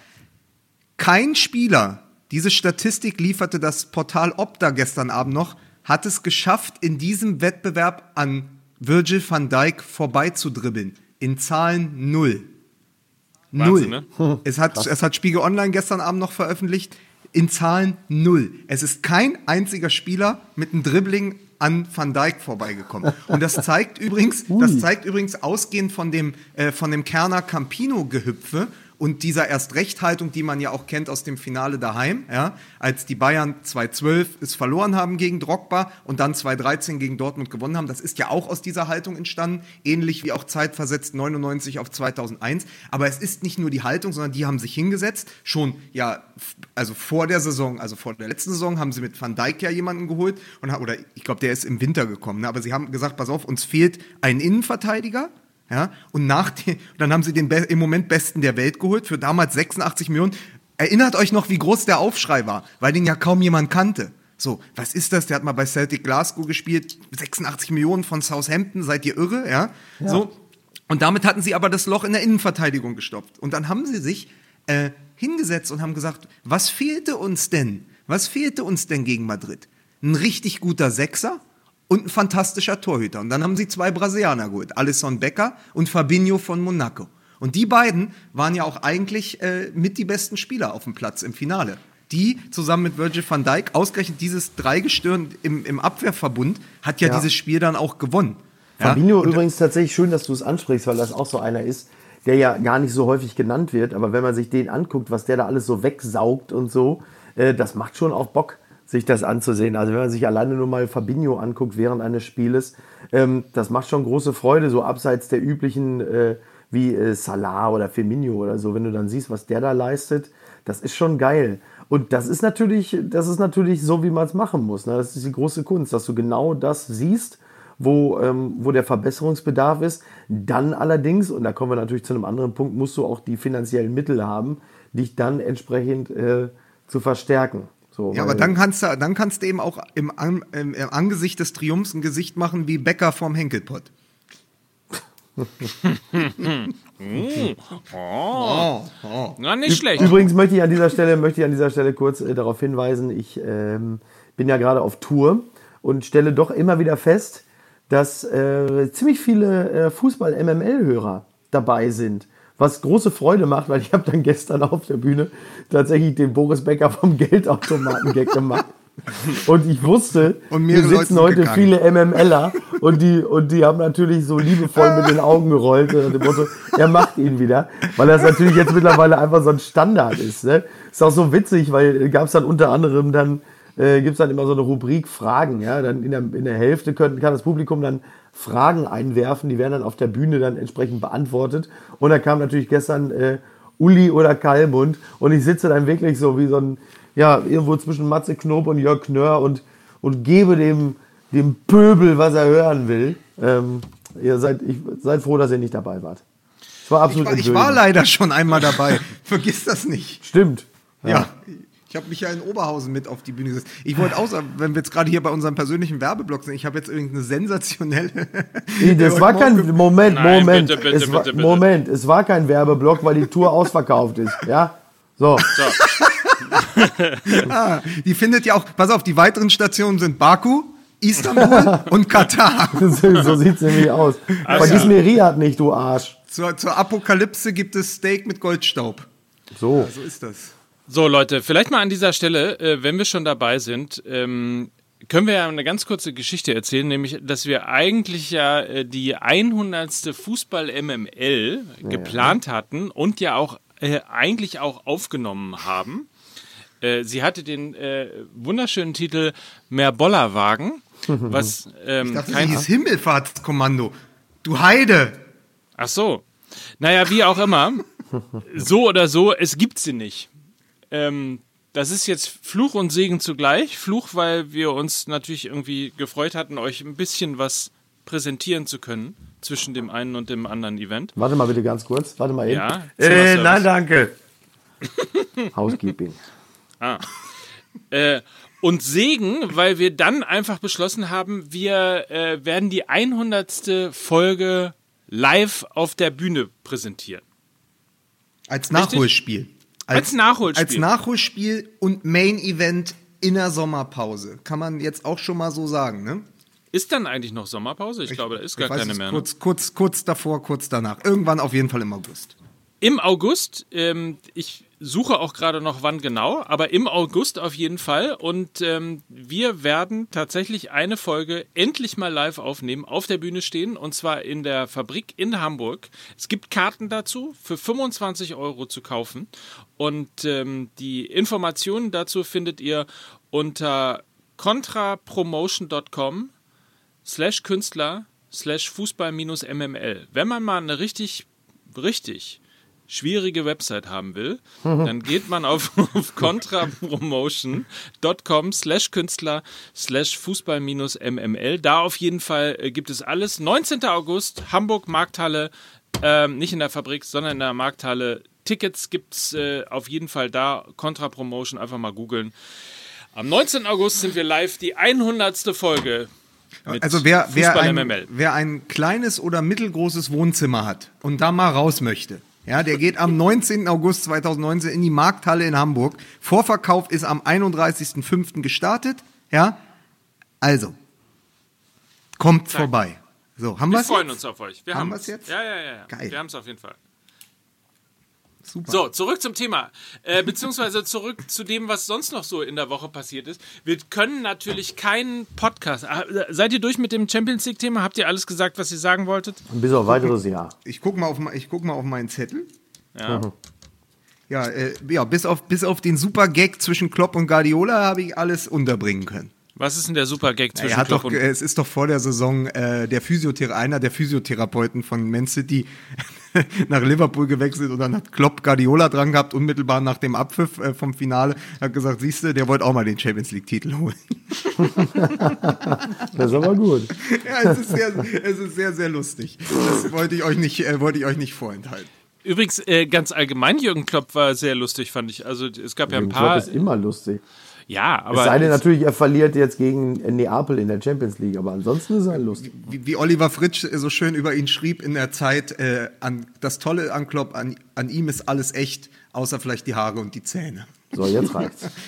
Kein Spieler, diese Statistik lieferte das Portal Opta gestern Abend noch, hat es geschafft, in diesem Wettbewerb an Virgil van Dijk vorbeizudribbeln. In Zahlen null. Null. Wahnsinn, ne? es, hat, es hat Spiegel Online gestern Abend noch veröffentlicht. In Zahlen null. Es ist kein einziger Spieler mit einem Dribbling an Van Dijk vorbeigekommen. Und das zeigt übrigens, das zeigt übrigens ausgehend von dem, äh, von dem Kerner Campino-Gehüpfe und dieser Erstrechthaltung, die man ja auch kennt aus dem Finale daheim, ja, als die Bayern 2-12 es verloren haben gegen Drogba und dann 2-13 gegen Dortmund gewonnen haben. Das ist ja auch aus dieser Haltung entstanden, ähnlich wie auch zeitversetzt 99 auf 2001. Aber es ist nicht nur die Haltung, sondern die haben sich hingesetzt, schon ja, also vor der Saison, also vor der letzten Saison haben sie mit Van Dijk ja jemanden geholt und oder ich glaube, der ist im Winter gekommen. Ne? Aber sie haben gesagt, pass auf, uns fehlt ein Innenverteidiger ja, und nach den, dann haben sie den im Moment besten der Welt geholt für damals 86 Millionen. Erinnert euch noch, wie groß der Aufschrei war, weil den ja kaum jemand kannte. So, was ist das? Der hat mal bei Celtic Glasgow gespielt, 86 Millionen von Southampton, seid ihr irre, ja? ja. So. Und damit hatten sie aber das Loch in der Innenverteidigung gestopft. Und dann haben sie sich äh, hingesetzt und haben gesagt, was fehlte uns denn? Was fehlte uns denn gegen Madrid? Ein richtig guter Sechser und ein fantastischer Torhüter. Und dann haben sie zwei Brasilianer geholt, Alisson Becker und Fabinho von Monaco. Und die beiden waren ja auch eigentlich äh, mit die besten Spieler auf dem Platz im Finale. Die zusammen mit Virgil van Dijk, ausgerechnet dieses Dreigestirn im, im Abwehrverbund, hat ja, ja, dieses Spiel dann auch gewonnen. Fabinho ja? übrigens tatsächlich schön, dass du es ansprichst, weil das auch so einer ist, der ja gar nicht so häufig genannt wird. Aber wenn man sich den anguckt, was der da alles so wegsaugt und so, äh, das macht schon auch Bock sich das anzusehen. Also wenn man sich alleine nur mal Fabinho anguckt während eines Spieles, ähm, das macht schon große Freude, so abseits der üblichen äh, wie äh, Salah oder Firmino oder so, wenn du dann siehst, was der da leistet, das ist schon geil. Und das ist natürlich, das ist natürlich so, wie man es machen muss. Ne? Das ist die große Kunst, dass du genau das siehst, wo, ähm, wo der Verbesserungsbedarf ist. Dann allerdings, und da kommen wir natürlich zu einem anderen Punkt, musst du auch die finanziellen Mittel haben, dich dann entsprechend äh, zu verstärken. So, ja, aber dann kannst du, dann kannst du eben auch im, im, im Angesicht des Triumphs ein Gesicht machen wie Bäcker vorm Henkelpott oh. Oh. Na, nicht schlecht. Übrigens möchte ich an dieser Stelle, möchte ich an dieser Stelle kurz äh, darauf hinweisen, ich ähm, bin ja gerade auf Tour und stelle doch immer wieder fest, dass äh, ziemlich viele äh, Fußball-MML-Hörer dabei sind. Was große Freude macht, weil ich habe dann gestern auf der Bühne tatsächlich den Boris Becker vom Geldautomaten-Gag gemacht. Und ich wusste, hier sitzen heute gegangen. viele MMLer und die, und die haben natürlich so liebevoll mit den Augen gerollt und dem Motto, er macht ihn wieder, weil das natürlich jetzt mittlerweile einfach so ein Standard ist. Ne? Ist auch so witzig, weil gab es dann unter anderem dann, äh, gibt es dann immer so eine Rubrik Fragen. Ja? Dann in der, in der Hälfte können, kann das Publikum dann Fragen einwerfen, die werden dann auf der Bühne dann entsprechend beantwortet. Und da kam natürlich gestern äh, Uli oder Kalmund und ich sitze dann wirklich so wie so ein ja, irgendwo zwischen Matze Knob und Jörg Knör und, und gebe dem, dem Pöbel, was er hören will. Ähm, ihr seid, ich, seid froh, dass ihr nicht dabei wart. Es war absolut ich war, ich war leider schon einmal dabei. Vergiss das nicht. Stimmt. Ja. ja. Ich habe mich ja in Oberhausen mit auf die Bühne gesetzt. Ich wollte auch sagen, wenn wir jetzt gerade hier bei unserem persönlichen Werbeblock sind, ich habe jetzt irgendeine sensationelle. Nee, das war kein Moment, Nein, Moment. Bitte, bitte, es war, bitte, Moment, es war kein Werbeblock, weil die Tour ausverkauft ist. Ja? So. so. ah, die findet ja auch, pass auf, die weiteren Stationen sind Baku, Istanbul und Katar. so sieht es nämlich aus. Also, Vergiss mir Riyadh nicht, du Arsch. Zur, zur Apokalypse gibt es Steak mit Goldstaub. So. Ja, so ist das. So, Leute, vielleicht mal an dieser Stelle, äh, wenn wir schon dabei sind, ähm, können wir ja eine ganz kurze Geschichte erzählen, nämlich, dass wir eigentlich ja äh, die 100. Fußball-MML ja, geplant hatten und ja auch äh, eigentlich auch aufgenommen haben. Äh, sie hatte den äh, wunderschönen Titel Mehr Bollerwagen, was ähm, ich dachte, kein sie hieß Himmelfahrtskommando. Du Heide! Ach so. Naja, wie auch immer. so oder so, es gibt sie nicht. Ähm, das ist jetzt Fluch und Segen zugleich. Fluch, weil wir uns natürlich irgendwie gefreut hatten, euch ein bisschen was präsentieren zu können zwischen dem einen und dem anderen Event. Warte mal bitte ganz kurz. Warte mal eben. Ja, äh, nein, danke. Housekeeping. Ah. Äh, und Segen, weil wir dann einfach beschlossen haben, wir äh, werden die 100. Folge live auf der Bühne präsentieren. Als Nachholspiel. Als, als, Nachholspiel. Als Nachholspiel und Main Event in der Sommerpause. Kann man jetzt auch schon mal so sagen, ne? Ist dann eigentlich noch Sommerpause? Ich, ich glaube, da ist gar keine mehr. Ne? Kurz, kurz, kurz davor, kurz danach. Irgendwann auf jeden Fall im August. Im August, ähm, ich suche auch gerade noch wann genau, aber im August auf jeden Fall. Und ähm, wir werden tatsächlich eine Folge endlich mal live aufnehmen, auf der Bühne stehen und zwar in der Fabrik in Hamburg. Es gibt Karten dazu für 25 Euro zu kaufen und ähm, die Informationen dazu findet ihr unter contrapromotion.com slash Künstler slash Fußball-MML. Wenn man mal eine richtig, richtig schwierige Website haben will, dann geht man auf, auf contrapromotion.com slash Künstler slash Fußball-MML. Da auf jeden Fall äh, gibt es alles. 19. August, Hamburg Markthalle, ähm, nicht in der Fabrik, sondern in der Markthalle. Tickets gibt es äh, auf jeden Fall da. Contra Promotion, einfach mal googeln. Am 19. August sind wir live, die 100. Folge. Also wer, wer, ein, wer ein kleines oder mittelgroßes Wohnzimmer hat und da mal raus möchte, ja, der geht am 19. August 2019 in die Markthalle in Hamburg. Vorverkauf ist am 31.05. gestartet. Ja, also kommt Zeig. vorbei. So, haben wir freuen jetzt? uns auf euch. Wir haben es jetzt? Ja, ja, ja. Geil. Wir haben es auf jeden Fall. Super. So, zurück zum Thema. Äh, beziehungsweise zurück zu dem, was sonst noch so in der Woche passiert ist. Wir können natürlich keinen Podcast. Äh, seid ihr durch mit dem Champions League-Thema? Habt ihr alles gesagt, was ihr sagen wolltet? Bis auf weiteres Jahr. Ich gucke mal, auf, guck mal auf meinen Zettel. Ja. Mhm. Ja, äh, ja bis, auf, bis auf den super Gag zwischen Klopp und Guardiola habe ich alles unterbringen können. Was ist denn der super Gag zwischen er Klopp doch, und Es ist doch vor der Saison äh, der Physiothera einer der Physiotherapeuten von Man City nach Liverpool gewechselt und dann hat Klopp Guardiola dran gehabt, unmittelbar nach dem Abpfiff äh, vom Finale. Er hat gesagt, siehst du, der wollte auch mal den Champions League-Titel holen. das ist aber gut. Ja, es ist sehr, es ist sehr, sehr lustig. Das wollte ich euch nicht, äh, wollte ich euch nicht vorenthalten. Übrigens, äh, ganz allgemein, Jürgen Klopp war sehr lustig, fand ich. Also es gab Jürgen ja ein paar. Klopp ist immer lustig. Ja, aber. Es sei denn natürlich, er verliert jetzt gegen Neapel in der Champions League, aber ansonsten ist er lustig. Wie, wie Oliver Fritsch so schön über ihn schrieb in der Zeit, äh, an, das Tolle an Klopp, an, an ihm ist alles echt, außer vielleicht die Haare und die Zähne. So, jetzt reicht's.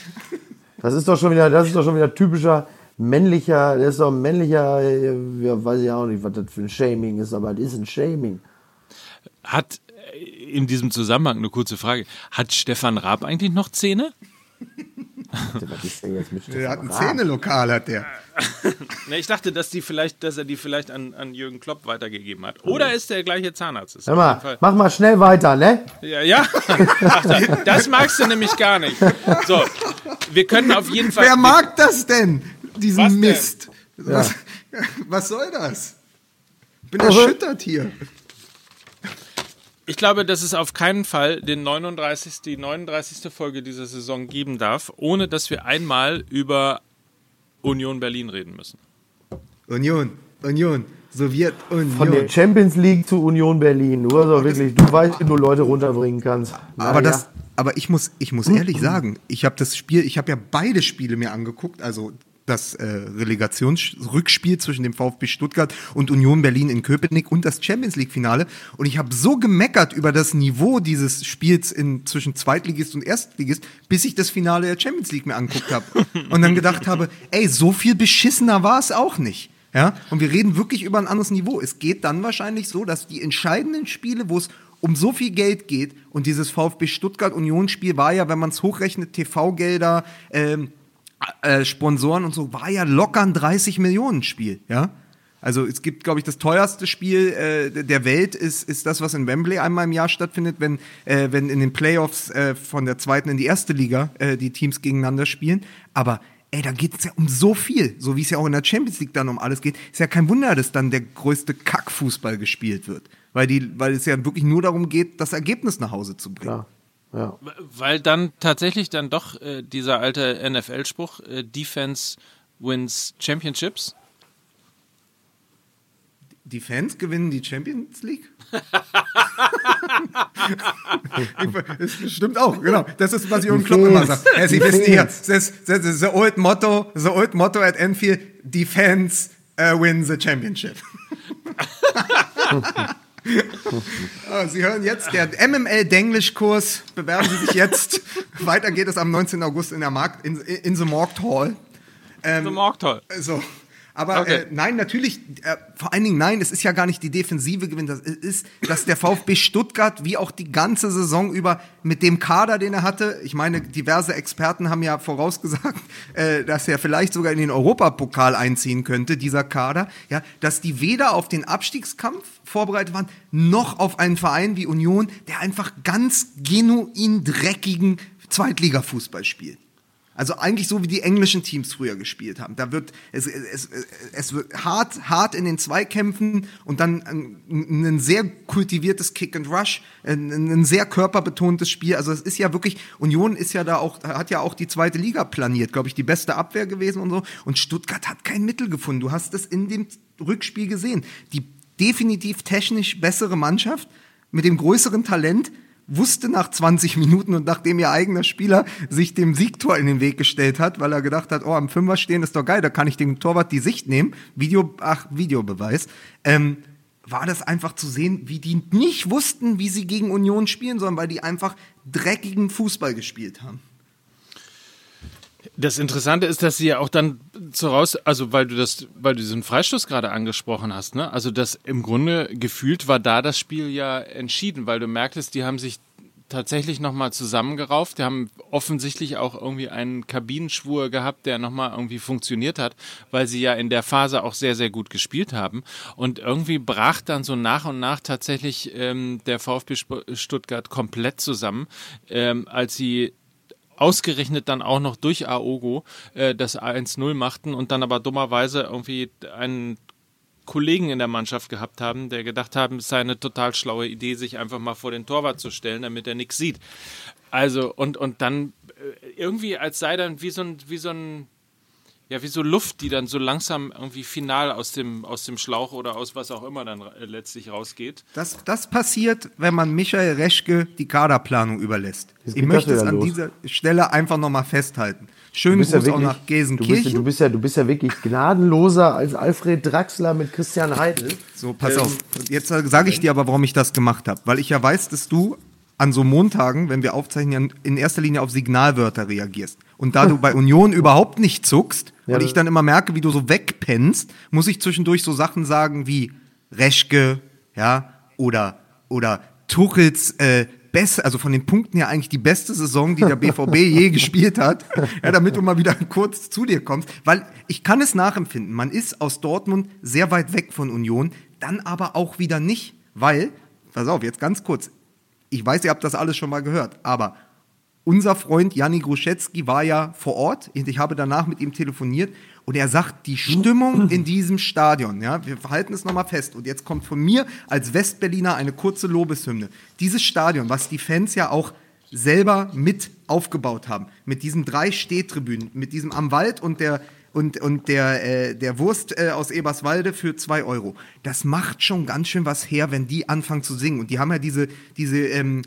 Das ist doch schon wieder, das ist doch schon wieder typischer männlicher, das ist doch ein männlicher, ja, weiß ich auch nicht, was das für ein Shaming ist, aber das ist ein Shaming. Hat äh, in diesem Zusammenhang eine kurze Frage. Hat Stefan Raab eigentlich noch Zähne? Was ist denn Der hat ein Zähnelokal, hat der. ne, ich dachte, dass, die vielleicht, dass er die vielleicht an, an Jürgen Klopp weitergegeben hat. Oder ist der gleiche Zahnarzt? Hör mal, mach mal schnell weiter, ne? Ja, ja. Ach, das magst du nämlich gar nicht. So, wir können auf jeden Fall. Wer mag das denn? Diesen Mist. Was, ja. was soll das? Ich bin erschüttert hier. Ich glaube, dass es auf keinen Fall den 39, die 39. Folge dieser Saison geben darf, ohne dass wir einmal über Union Berlin reden müssen. Union, Union, Sowjetunion. Von der Champions League zu Union Berlin. Du, also wirklich, du weißt, wie du Leute runterbringen kannst. Na, aber das, aber ich muss, ich muss ehrlich sagen, ich habe das Spiel, ich habe ja beide Spiele mir angeguckt, also das äh, Relegationsrückspiel zwischen dem VfB Stuttgart und Union Berlin in Köpenick und das Champions League Finale und ich habe so gemeckert über das Niveau dieses Spiels in zwischen Zweitligist und Erstligist, bis ich das Finale der Champions League mir anguckt habe und dann gedacht habe, ey, so viel beschissener war es auch nicht. Ja, und wir reden wirklich über ein anderes Niveau. Es geht dann wahrscheinlich so, dass die entscheidenden Spiele, wo es um so viel Geld geht und dieses VfB Stuttgart Union Spiel war ja, wenn man es hochrechnet, TV-Gelder, ähm, äh, Sponsoren und so, war ja locker ein 30 Millionen Spiel, ja. Also es gibt, glaube ich, das teuerste Spiel äh, der Welt ist, ist das, was in Wembley einmal im Jahr stattfindet, wenn, äh, wenn in den Playoffs äh, von der zweiten in die erste Liga äh, die Teams gegeneinander spielen. Aber ey, da geht es ja um so viel, so wie es ja auch in der Champions League dann um alles geht. Ist ja kein Wunder, dass dann der größte Kackfußball gespielt wird. Weil, die, weil es ja wirklich nur darum geht, das Ergebnis nach Hause zu bringen. Klar. Ja. Weil dann tatsächlich dann doch äh, dieser alte NFL-Spruch, äh, Defense wins Championships. Defense gewinnen die Champions League? das stimmt auch, genau. Das ist, was Jürgen Klopp immer sagt. Ja, Sie wissen hier, das the, the, old motto, the old motto at Enfield, Defense uh, wins the championship. oh, Sie hören jetzt der MML-Denglisch-Kurs. Bewerben Sie sich jetzt. Weiter geht es am 19. August in der Markt, in, in the Markt Hall. Ähm, the Markt Hall. So. Aber okay. äh, nein, natürlich, äh, vor allen Dingen nein, es ist ja gar nicht die Defensive gewinnt, das ist, dass der VfB Stuttgart wie auch die ganze Saison über mit dem Kader, den er hatte, ich meine, diverse Experten haben ja vorausgesagt, äh, dass er vielleicht sogar in den Europapokal einziehen könnte, dieser Kader, ja, dass die weder auf den Abstiegskampf vorbereitet waren, noch auf einen Verein wie Union, der einfach ganz genuin dreckigen Zweitligafußball spielt. Also eigentlich so wie die englischen Teams früher gespielt haben. Da wird es, es, es wird hart, hart in den Zweikämpfen und dann ein, ein sehr kultiviertes Kick and Rush, ein, ein, sehr körperbetontes Spiel. Also es ist ja wirklich Union ist ja da auch hat ja auch die zweite Liga planiert, glaube ich, die beste Abwehr gewesen und so. Und Stuttgart hat kein Mittel gefunden. Du hast es in dem Rückspiel gesehen. Die definitiv technisch bessere Mannschaft mit dem größeren Talent wusste nach 20 Minuten und nachdem ihr eigener Spieler sich dem Siegtor in den Weg gestellt hat, weil er gedacht hat, oh, am Fünfer stehen ist doch geil, da kann ich dem Torwart die Sicht nehmen. Video, ach, Videobeweis. Ähm, war das einfach zu sehen, wie die nicht wussten, wie sie gegen Union spielen sollen, weil die einfach dreckigen Fußball gespielt haben. Das Interessante ist, dass sie ja auch dann voraus, also weil du das, weil du diesen Freistoß gerade angesprochen hast, ne? Also das im Grunde gefühlt war da das Spiel ja entschieden, weil du merktest, die haben sich tatsächlich nochmal zusammengerauft. Die haben offensichtlich auch irgendwie einen Kabinenschwur gehabt, der nochmal irgendwie funktioniert hat, weil sie ja in der Phase auch sehr, sehr gut gespielt haben. Und irgendwie brach dann so nach und nach tatsächlich ähm, der VfB Stuttgart komplett zusammen, ähm, als sie ausgerechnet dann auch noch durch Aogo äh, das 1-0 machten und dann aber dummerweise irgendwie einen Kollegen in der Mannschaft gehabt haben, der gedacht haben, es sei eine total schlaue Idee, sich einfach mal vor den Torwart zu stellen, damit er nichts sieht. Also, und, und dann äh, irgendwie, als sei dann wie so ein, wie so ein ja, wie so Luft, die dann so langsam irgendwie final aus dem, aus dem Schlauch oder aus was auch immer dann äh, letztlich rausgeht. Das, das passiert, wenn man Michael Reschke die Kaderplanung überlässt. Ich möchte es an los. dieser Stelle einfach nochmal festhalten. Schönen Gruß ja wirklich, auch nach Gelsenkirchen. Du bist, du, bist ja, du bist ja wirklich gnadenloser als Alfred Draxler mit Christian Heidel. So, pass ähm, auf. Jetzt sage ich dir aber, warum ich das gemacht habe. Weil ich ja weiß, dass du an so Montagen, wenn wir aufzeichnen, in erster Linie auf Signalwörter reagierst. Und da du bei Union überhaupt nicht zuckst ja, und ich dann immer merke, wie du so wegpennst, muss ich zwischendurch so Sachen sagen wie Reschke, ja, oder, oder Tuchels äh, beste, also von den Punkten ja eigentlich die beste Saison, die der BVB je gespielt hat, ja, damit du mal wieder kurz zu dir kommst. Weil ich kann es nachempfinden, man ist aus Dortmund sehr weit weg von Union, dann aber auch wieder nicht, weil, pass auf, jetzt ganz kurz, ich weiß, ihr habt das alles schon mal gehört, aber unser Freund Janni Gruszecki war ja vor Ort. Ich habe danach mit ihm telefoniert und er sagt, die Stimmung in diesem Stadion, ja, wir halten es nochmal fest. Und jetzt kommt von mir als Westberliner eine kurze Lobeshymne. Dieses Stadion, was die Fans ja auch selber mit aufgebaut haben, mit diesen drei Stehtribünen, mit diesem am Wald und der und, und der, äh, der Wurst äh, aus Eberswalde für zwei Euro. Das macht schon ganz schön was her, wenn die anfangen zu singen. Und die haben ja diese, diese ähm,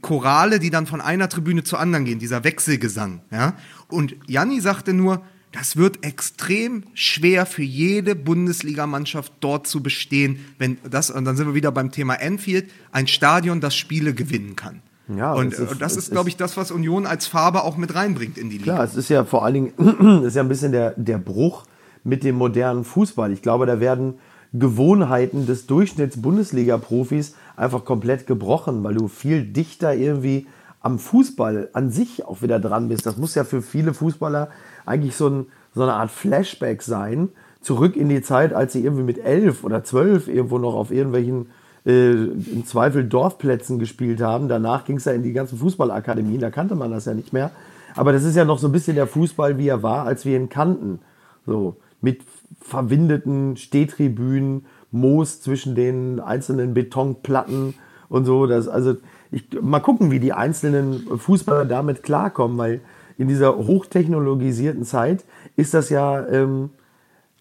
Chorale, die dann von einer Tribüne zur anderen gehen, dieser Wechselgesang. Ja? Und Janni sagte nur, das wird extrem schwer für jede Bundesligamannschaft dort zu bestehen, wenn das, und dann sind wir wieder beim Thema Enfield, ein Stadion, das Spiele gewinnen kann. Ja, und ist, das ist, glaube ich, das, was Union als Farbe auch mit reinbringt in die Liga. Klar, es ist ja vor allen Dingen, ist ja ein bisschen der, der Bruch mit dem modernen Fußball. Ich glaube, da werden Gewohnheiten des Durchschnitts-Bundesliga-Profis einfach komplett gebrochen, weil du viel dichter irgendwie am Fußball an sich auch wieder dran bist. Das muss ja für viele Fußballer eigentlich so, ein, so eine Art Flashback sein, zurück in die Zeit, als sie irgendwie mit elf oder zwölf irgendwo noch auf irgendwelchen äh, im Zweifel Dorfplätzen gespielt haben. Danach ging es ja in die ganzen Fußballakademien, da kannte man das ja nicht mehr. Aber das ist ja noch so ein bisschen der Fußball, wie er war, als wir ihn kannten. So, mit verwindeten Stehtribünen, Moos zwischen den einzelnen Betonplatten und so. Das, also ich, mal gucken, wie die einzelnen Fußballer damit klarkommen, weil in dieser hochtechnologisierten Zeit ist das ja, ähm,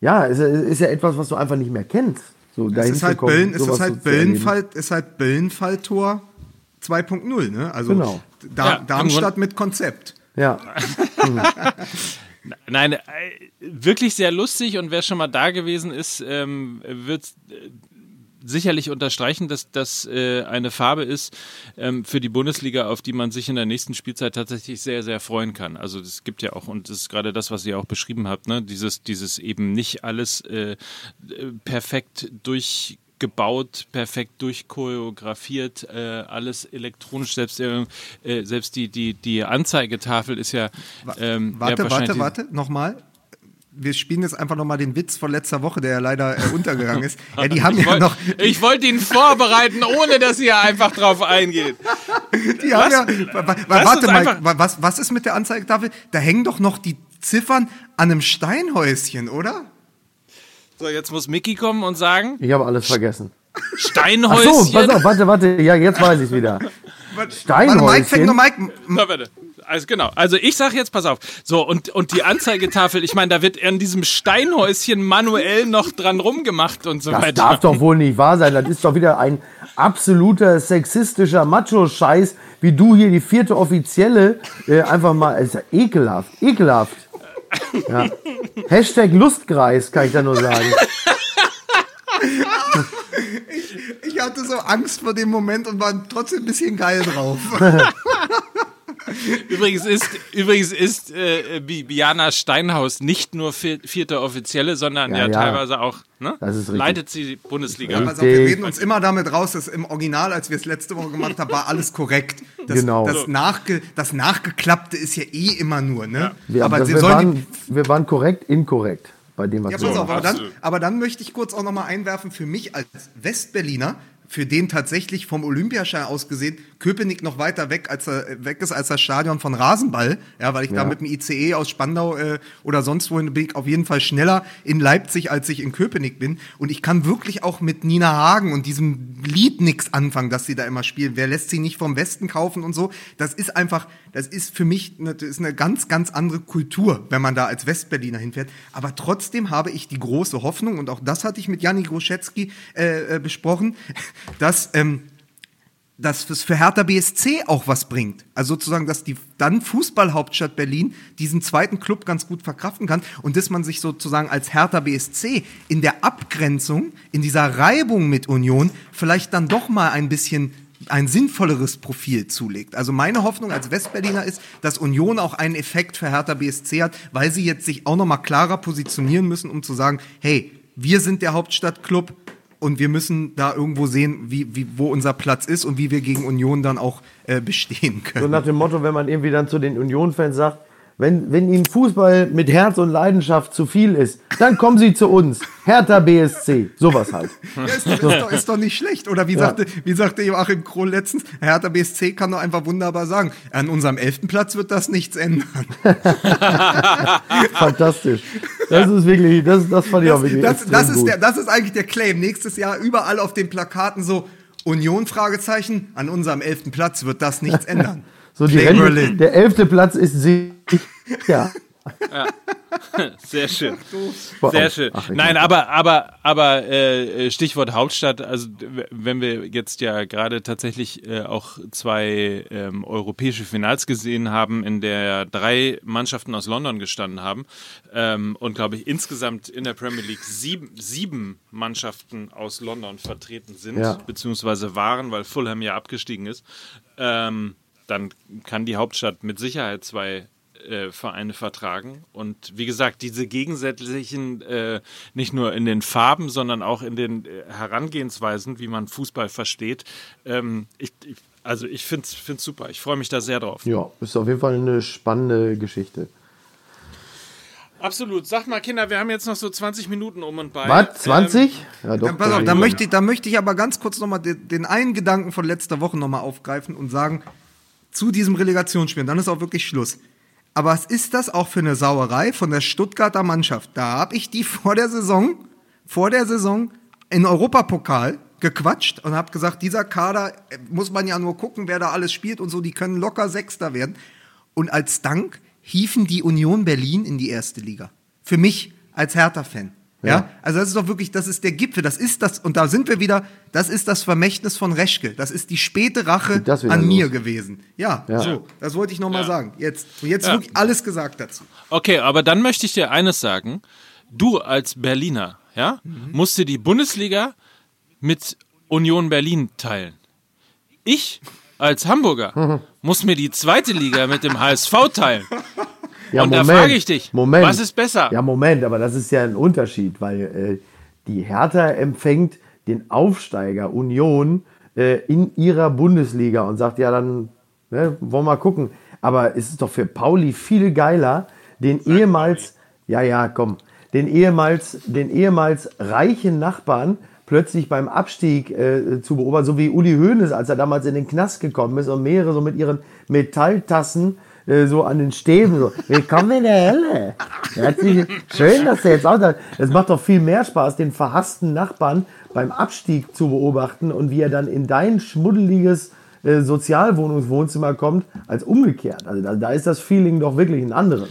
ja, ist, ist, ja etwas, was du einfach nicht mehr kennst. So, es ist halt, kommen, Böllen, es ist halt Böllenfall, ist halt Böllenfalltor 2.0, ne? Also genau. da, ja, Darmstadt mit Konzept. Ja. Nein, äh, wirklich sehr lustig und wer schon mal da gewesen ist, ähm, wird äh, sicherlich unterstreichen, dass das äh, eine Farbe ist ähm, für die Bundesliga, auf die man sich in der nächsten Spielzeit tatsächlich sehr, sehr freuen kann. Also es gibt ja auch, und das ist gerade das, was ihr auch beschrieben habt, ne, dieses, dieses eben nicht alles äh, perfekt durch gebaut, perfekt durchchoreografiert, äh, alles elektronisch. Selbst, äh, selbst die, die, die Anzeigetafel ist ja. Ähm, warte, ja, warte, warte, nochmal. Wir spielen jetzt einfach nochmal den Witz von letzter Woche, der ja leider äh, untergegangen ist. Ja, die haben ich ja wollt, noch. Ich wollte ihn vorbereiten, ohne dass ihr einfach drauf eingeht. Die was? haben ja. Warte mal, was, was ist mit der Anzeigetafel? Da hängen doch noch die Ziffern an einem Steinhäuschen, oder? So, jetzt muss Mickey kommen und sagen. Ich habe alles vergessen. Steinhäuschen. Ach so, pass auf, warte, warte. Ja, jetzt weiß ich es wieder. Steinhäuschen. Warte, Mike fängt noch Mike. Na, bitte. Also genau. Also ich sage jetzt, pass auf. So, und, und die Anzeigetafel, ich meine, da wird an diesem Steinhäuschen manuell noch dran rumgemacht und so Das weiter. darf doch wohl nicht wahr sein. Das ist doch wieder ein absoluter sexistischer Macho-Scheiß, wie du hier die vierte Offizielle äh, einfach mal. Ist ja ekelhaft, ekelhaft. Ja. Hashtag Lustkreis, kann ich da nur sagen. Ich hatte so Angst vor dem Moment und war trotzdem ein bisschen geil drauf. Übrigens ist, übrigens ist äh, Bi- Biana Steinhaus nicht nur vier, vierte Offizielle, sondern ja, Ja, ja. teilweise auch, ne? Das ist richtig. Leitet sie die Bundesliga. Ja. Also wir reden uns immer damit raus, dass im Original, als wir es letzte Woche gemacht haben, war alles korrekt. Das, Genau. das, nachge, das Nachgeklappte ist ja eh immer nur, ne? Wir, aber wir, sollen waren, wir waren korrekt, inkorrekt bei dem, was Ja, wir pass auf, gemacht aber dann, aber dann möchte ich kurz auch nochmal einwerfen, für mich als Westberliner, für den tatsächlich vom Olympiaschein aus gesehen Köpenick noch weiter weg, als er äh, weg ist als das Stadion von Rasenball, ja, weil ich da Ja. mit dem ICE aus Spandau äh, oder sonst wohin bin ich auf jeden Fall schneller in Leipzig, als ich in Köpenick bin. Und ich kann wirklich auch mit Nina Hagen und diesem Lied nichts anfangen, das sie da immer spielen. Wer lässt sie nicht vom Westen kaufen und so? Das ist einfach, das ist für mich eine, das ist eine ganz, ganz andere Kultur, wenn man da als Westberliner hinfährt. Aber trotzdem habe ich die große Hoffnung, und auch das hatte ich mit Janni Groschetzky äh, äh, besprochen, dass ähm, dass es für Hertha BSC auch was bringt. Also sozusagen, dass die dann Fußballhauptstadt Berlin diesen zweiten Club ganz gut verkraften kann und dass man sich sozusagen als Hertha BSC in der Abgrenzung, in dieser Reibung mit Union vielleicht dann doch mal ein bisschen ein sinnvolleres Profil zulegt. Also meine Hoffnung als Westberliner ist, dass Union auch einen Effekt für Hertha BSC hat, weil sie jetzt sich auch noch mal klarer positionieren müssen, um zu sagen, hey, wir sind der Hauptstadtclub, und wir müssen da irgendwo sehen, wie, wie, wo unser Platz ist und wie wir gegen Union dann auch äh, bestehen So können. nach dem Motto, wenn man irgendwie dann zu den Union-Fans sagt, wenn, wenn ihnen Fußball mit Herz und Leidenschaft zu viel ist, dann kommen sie zu uns. Hertha BSC. Sowas halt. Ja, ist, doch, ist, doch, ist doch nicht schlecht. Oder wie, sagte, wie sagte Joachim Krohl letztens, Hertha BSC kann doch einfach wunderbar sagen, an unserem elften Platz wird das nichts ändern. Fantastisch. Das ist wirklich, das, das fand ich auch Das, wirklich das, das, ist gut. der, das ist eigentlich der Claim. Nächstes Jahr überall auf den Plakaten so, Union, Fragezeichen, an unserem elften Platz wird das nichts ändern. So die Rente, der elfte Platz ist sicher. Ja. Sehr schön. Sehr schön. Ach, ich Nein, aber aber aber äh, Stichwort Hauptstadt. Also wenn wir jetzt ja gerade tatsächlich äh, auch zwei ähm, europäische Finals gesehen haben, in der drei Mannschaften aus London gestanden haben ähm, und glaube ich insgesamt in der Premier League sieben, sieben Mannschaften aus London vertreten sind Ja. beziehungsweise waren, weil Fulham ja abgestiegen ist. Ähm, dann kann die Hauptstadt mit Sicherheit zwei äh, Vereine vertragen. Und wie gesagt, diese gegensätzlichen, äh, nicht nur in den Farben, sondern auch in den äh, Herangehensweisen, wie man Fußball versteht. Ähm, ich, ich, also ich finde es super. Ich freue mich da sehr drauf. Ja, ist auf jeden Fall eine spannende Geschichte. Absolut. Sag mal, Kinder, wir haben jetzt noch so 20 Minuten um und bei. Was? 20? ja, doch. Dann, pass auf, da möchte, ich, da möchte ich aber ganz kurz nochmal den, den einen Gedanken von letzter Woche nochmal aufgreifen und sagen, zu diesem Relegationsspiel, dann ist auch wirklich Schluss. Aber was ist das auch für eine Sauerei von der Stuttgarter Mannschaft? Da habe ich die vor der Saison, vor der Saison in Europapokal gequatscht und habe gesagt, dieser Kader äh, muss man ja nur gucken, wer da alles spielt und so, die können locker Sechster werden. Und als Dank hiefen die Union Berlin in die erste Liga. Für mich als Hertha-Fan. Ja. Ja. also das ist doch wirklich, das ist der Gipfel, das ist das, und da sind wir wieder, das ist das Vermächtnis von Reschke, das ist die späte Rache an mir los? gewesen. Ja, Ja. so, das wollte ich nochmal Ja. sagen. Jetzt, jetzt Ja. wirklich alles gesagt dazu. Okay, aber dann möchte ich dir eines sagen. Du als Berliner, ja, musst dir die Bundesliga mit Union Berlin teilen. Ich als Hamburger muss mir die zweite Liga mit dem HSV teilen. Ja, Und da frage ich dich, Moment. was ist besser? Ja, Moment, aber das ist ja ein Unterschied, weil äh, die Hertha empfängt den Aufsteiger Union äh, in ihrer Bundesliga und sagt, ja, dann ne, wollen wir mal gucken. Aber es ist doch für Pauli viel geiler, den ehemals, ja, ja, komm, den ehemals, den ehemals reichen Nachbarn plötzlich beim Abstieg äh, zu beobachten, so wie Uli Hoeneß, als er damals in den Knast gekommen ist und mehrere so mit ihren Metalltassen äh, so an den Stäben so, willkommen in der Hölle. Herzlich, schön, dass du jetzt auch da, es macht doch viel mehr Spaß, den verhassten Nachbarn beim Abstieg zu beobachten und wie er dann in dein schmuddeliges äh, Sozialwohnungswohnzimmer kommt, als umgekehrt. Also da, da ist das Feeling doch wirklich ein anderes.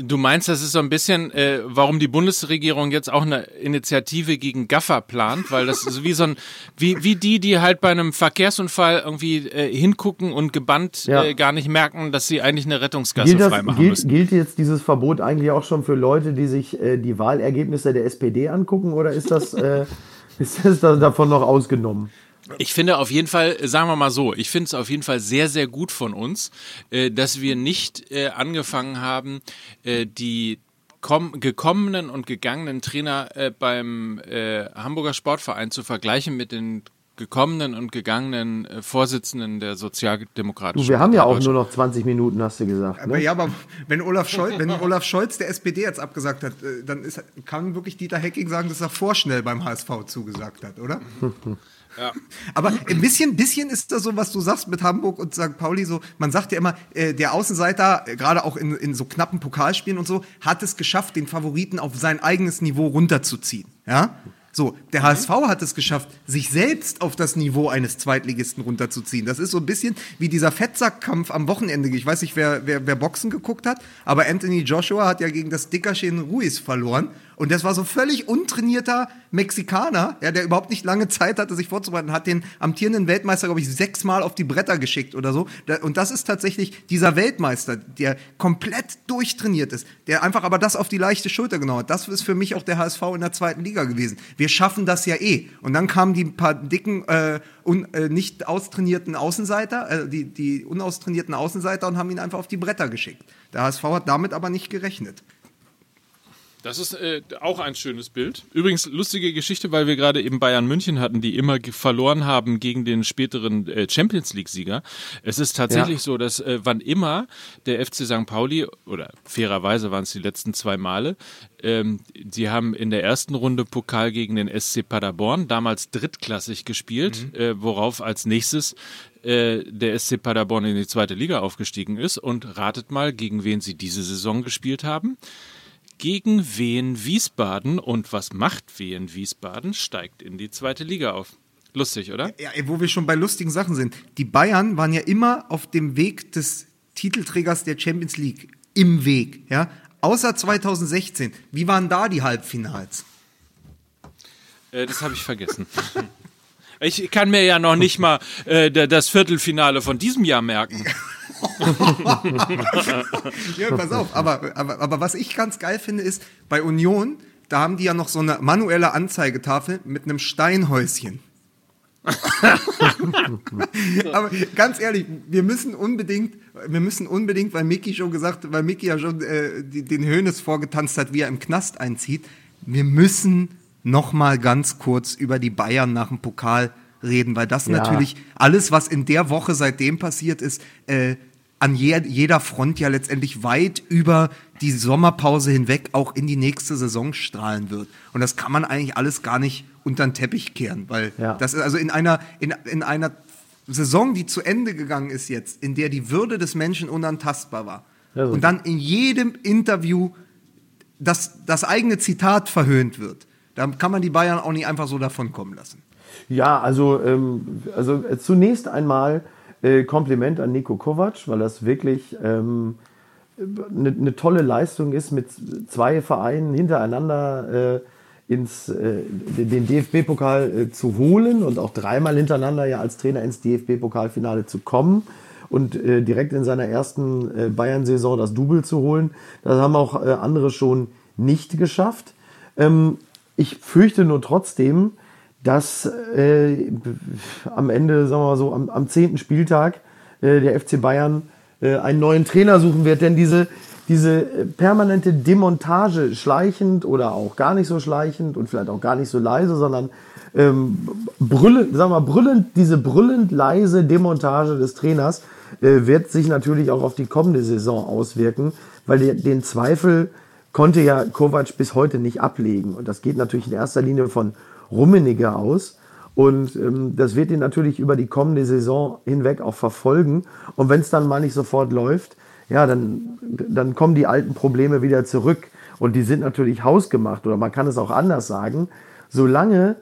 Du meinst, das ist so ein bisschen, äh, warum die Bundesregierung jetzt auch eine Initiative gegen Gaffer plant, weil das ist wie so ein, wie, wie die, die halt bei einem Verkehrsunfall irgendwie äh, hingucken und gebannt ja. äh, gar nicht merken, dass sie eigentlich eine Rettungsgasse gilt das, freimachen gilt, müssen. Gilt jetzt dieses Verbot eigentlich auch schon für Leute, die sich äh, die Wahlergebnisse der SPD angucken oder ist das, äh, ist das davon noch ausgenommen? Ich finde auf jeden Fall, sagen wir mal so, ich finde es auf jeden Fall sehr, sehr gut von uns, äh, dass wir nicht äh, angefangen haben, äh, die gekommenen und gegangenen Trainer äh, beim äh, Hamburger Sportverein zu vergleichen mit den gekommenen und gegangenen äh, Vorsitzenden der Sozialdemokratischen du, Wir haben ja auch nur noch 20 Minuten, hast du gesagt. Ne? Aber ja, aber wenn Olaf, Scholz, wenn Olaf Scholz der SPD jetzt abgesagt hat, dann ist, kann wirklich Dieter Hecking sagen, dass er vorschnell beim HSV zugesagt hat, oder? Ja. Aber ein bisschen, bisschen ist das so, was du sagst mit Hamburg und St. Pauli so. Man sagt ja immer, äh, der Außenseiter, äh, gerade auch in, in so knappen Pokalspielen und so, hat es geschafft, den Favoriten auf sein eigenes Niveau runterzuziehen. Ja? So, der HSV hat es geschafft, sich selbst auf das Niveau eines Zweitligisten runterzuziehen. Das ist so ein bisschen wie dieser Fettsackkampf am Wochenende. Ich weiß nicht, wer, wer, wer Boxen geguckt hat, aber Anthony Joshua hat ja gegen das Dickerchen Ruiz verloren. Und das war so völlig untrainierter Mexikaner, ja, der überhaupt nicht lange Zeit hatte, sich vorzubereiten, hat den amtierenden Weltmeister, glaube ich, sechsmal auf die Bretter geschickt oder so. Und das ist tatsächlich dieser Weltmeister, der komplett durchtrainiert ist, der einfach aber das auf die leichte Schulter genommen hat. Das ist für mich auch der HSV in der zweiten Liga gewesen. Wir schaffen das ja eh. Und dann kamen die paar dicken, äh, un, äh, nicht austrainierten Außenseiter, äh, die, die unaustrainierten Außenseiter und haben ihn einfach auf die Bretter geschickt. Der HSV hat damit aber nicht gerechnet. Das ist äh, auch ein schönes Bild. Übrigens lustige Geschichte, weil wir gerade eben Bayern München hatten, die immer verloren haben gegen den späteren äh, Champions League-Sieger. Es ist tatsächlich ja. so, dass äh, wann immer der FC St. Pauli, oder fairerweise waren es die letzten zwei Male, ähm, die haben in der ersten Runde Pokal gegen den SC Paderborn, damals drittklassig gespielt, mhm. äh, worauf als nächstes äh, der SC Paderborn in die zweite Liga aufgestiegen ist. Und ratet mal, gegen wen sie diese Saison gespielt haben gegen Wien Wiesbaden. Und was macht Wien Wiesbaden? Steigt in die zweite Liga auf. Lustig, oder? Ja, wo wir schon bei lustigen Sachen sind. Die Bayern waren ja immer auf dem Weg des Titelträgers der Champions League. Im Weg, ja. Außer 2016. Wie waren da die Halbfinals? Äh, das habe ich vergessen. ich kann mir ja noch nicht mal äh, das Viertelfinale von diesem Jahr merken. ja, pass auf. Aber, aber, aber was ich ganz geil finde, ist, bei Union, da haben die ja noch so eine manuelle Anzeigetafel mit einem Steinhäuschen. aber ganz ehrlich, wir müssen unbedingt, wir müssen unbedingt, weil Mickey schon gesagt, weil Mickey ja schon äh, die, den Hönes vorgetanzt hat, wie er im Knast einzieht, wir müssen noch mal ganz kurz über die Bayern nach dem Pokal reden, weil das ja. natürlich alles, was in der Woche seitdem passiert ist, äh, an je, jeder Front ja letztendlich weit über die Sommerpause hinweg auch in die nächste Saison strahlen wird. Und das kann man eigentlich alles gar nicht unter den Teppich kehren, weil ja. das ist also in einer, in, in einer Saison, die zu Ende gegangen ist jetzt, in der die Würde des Menschen unantastbar war. Also. Und dann in jedem Interview das, das eigene Zitat verhöhnt wird. Da kann man die Bayern auch nicht einfach so davon kommen lassen. Ja, also, ähm, also äh, zunächst einmal äh, Kompliment an Nico Kovac, weil das wirklich ähm, eine, eine tolle Leistung ist, mit zwei Vereinen hintereinander äh, ins, äh, den DFB-Pokal äh, zu holen und auch dreimal hintereinander ja als Trainer ins DFB-Pokalfinale zu kommen und äh, direkt in seiner ersten äh, Bayern-Saison das Double zu holen. Das haben auch andere schon nicht geschafft. Ähm, ich fürchte nur trotzdem, dass äh, am Ende, sagen wir mal so, am, am 10. Spieltag äh, der FC Bayern äh, einen neuen Trainer suchen wird. Denn diese, diese äh, permanente Demontage, schleichend oder auch gar nicht so schleichend und vielleicht auch gar nicht so leise, sondern ähm, brüllend, sagen wir mal, brüllend, diese brüllend leise Demontage des Trainers äh, wird sich natürlich auch auf die kommende Saison auswirken, weil die, den Zweifel konnte ja Kovac bis heute nicht ablegen. Und das geht natürlich in erster Linie von Rummenigge aus. Und ähm, das wird ihn natürlich über die kommende Saison hinweg auch verfolgen. Und wenn es dann mal nicht sofort läuft, ja, dann, dann kommen die alten Probleme wieder zurück. Und die sind natürlich hausgemacht. Oder man kann es auch anders sagen. Solange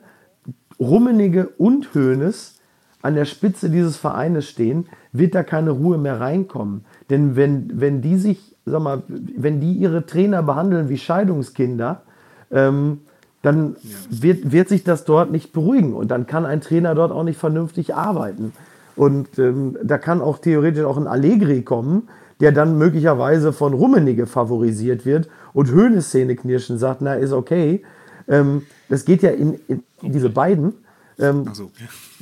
Rummenigge und Hoeneß an der Spitze dieses Vereines stehen, wird da keine Ruhe mehr reinkommen. Denn wenn, wenn die sich, sag mal, wenn die ihre Trainer behandeln wie Scheidungskinder, ähm, dann wird, wird sich das dort nicht beruhigen und dann kann ein Trainer dort auch nicht vernünftig arbeiten. Und ähm, da kann auch theoretisch auch ein Allegri kommen, der dann möglicherweise von Rummenigge favorisiert wird und Höhnes Szene knirschen sagt, na, ist okay. Ähm, das geht ja in, in diese beiden ähm, so.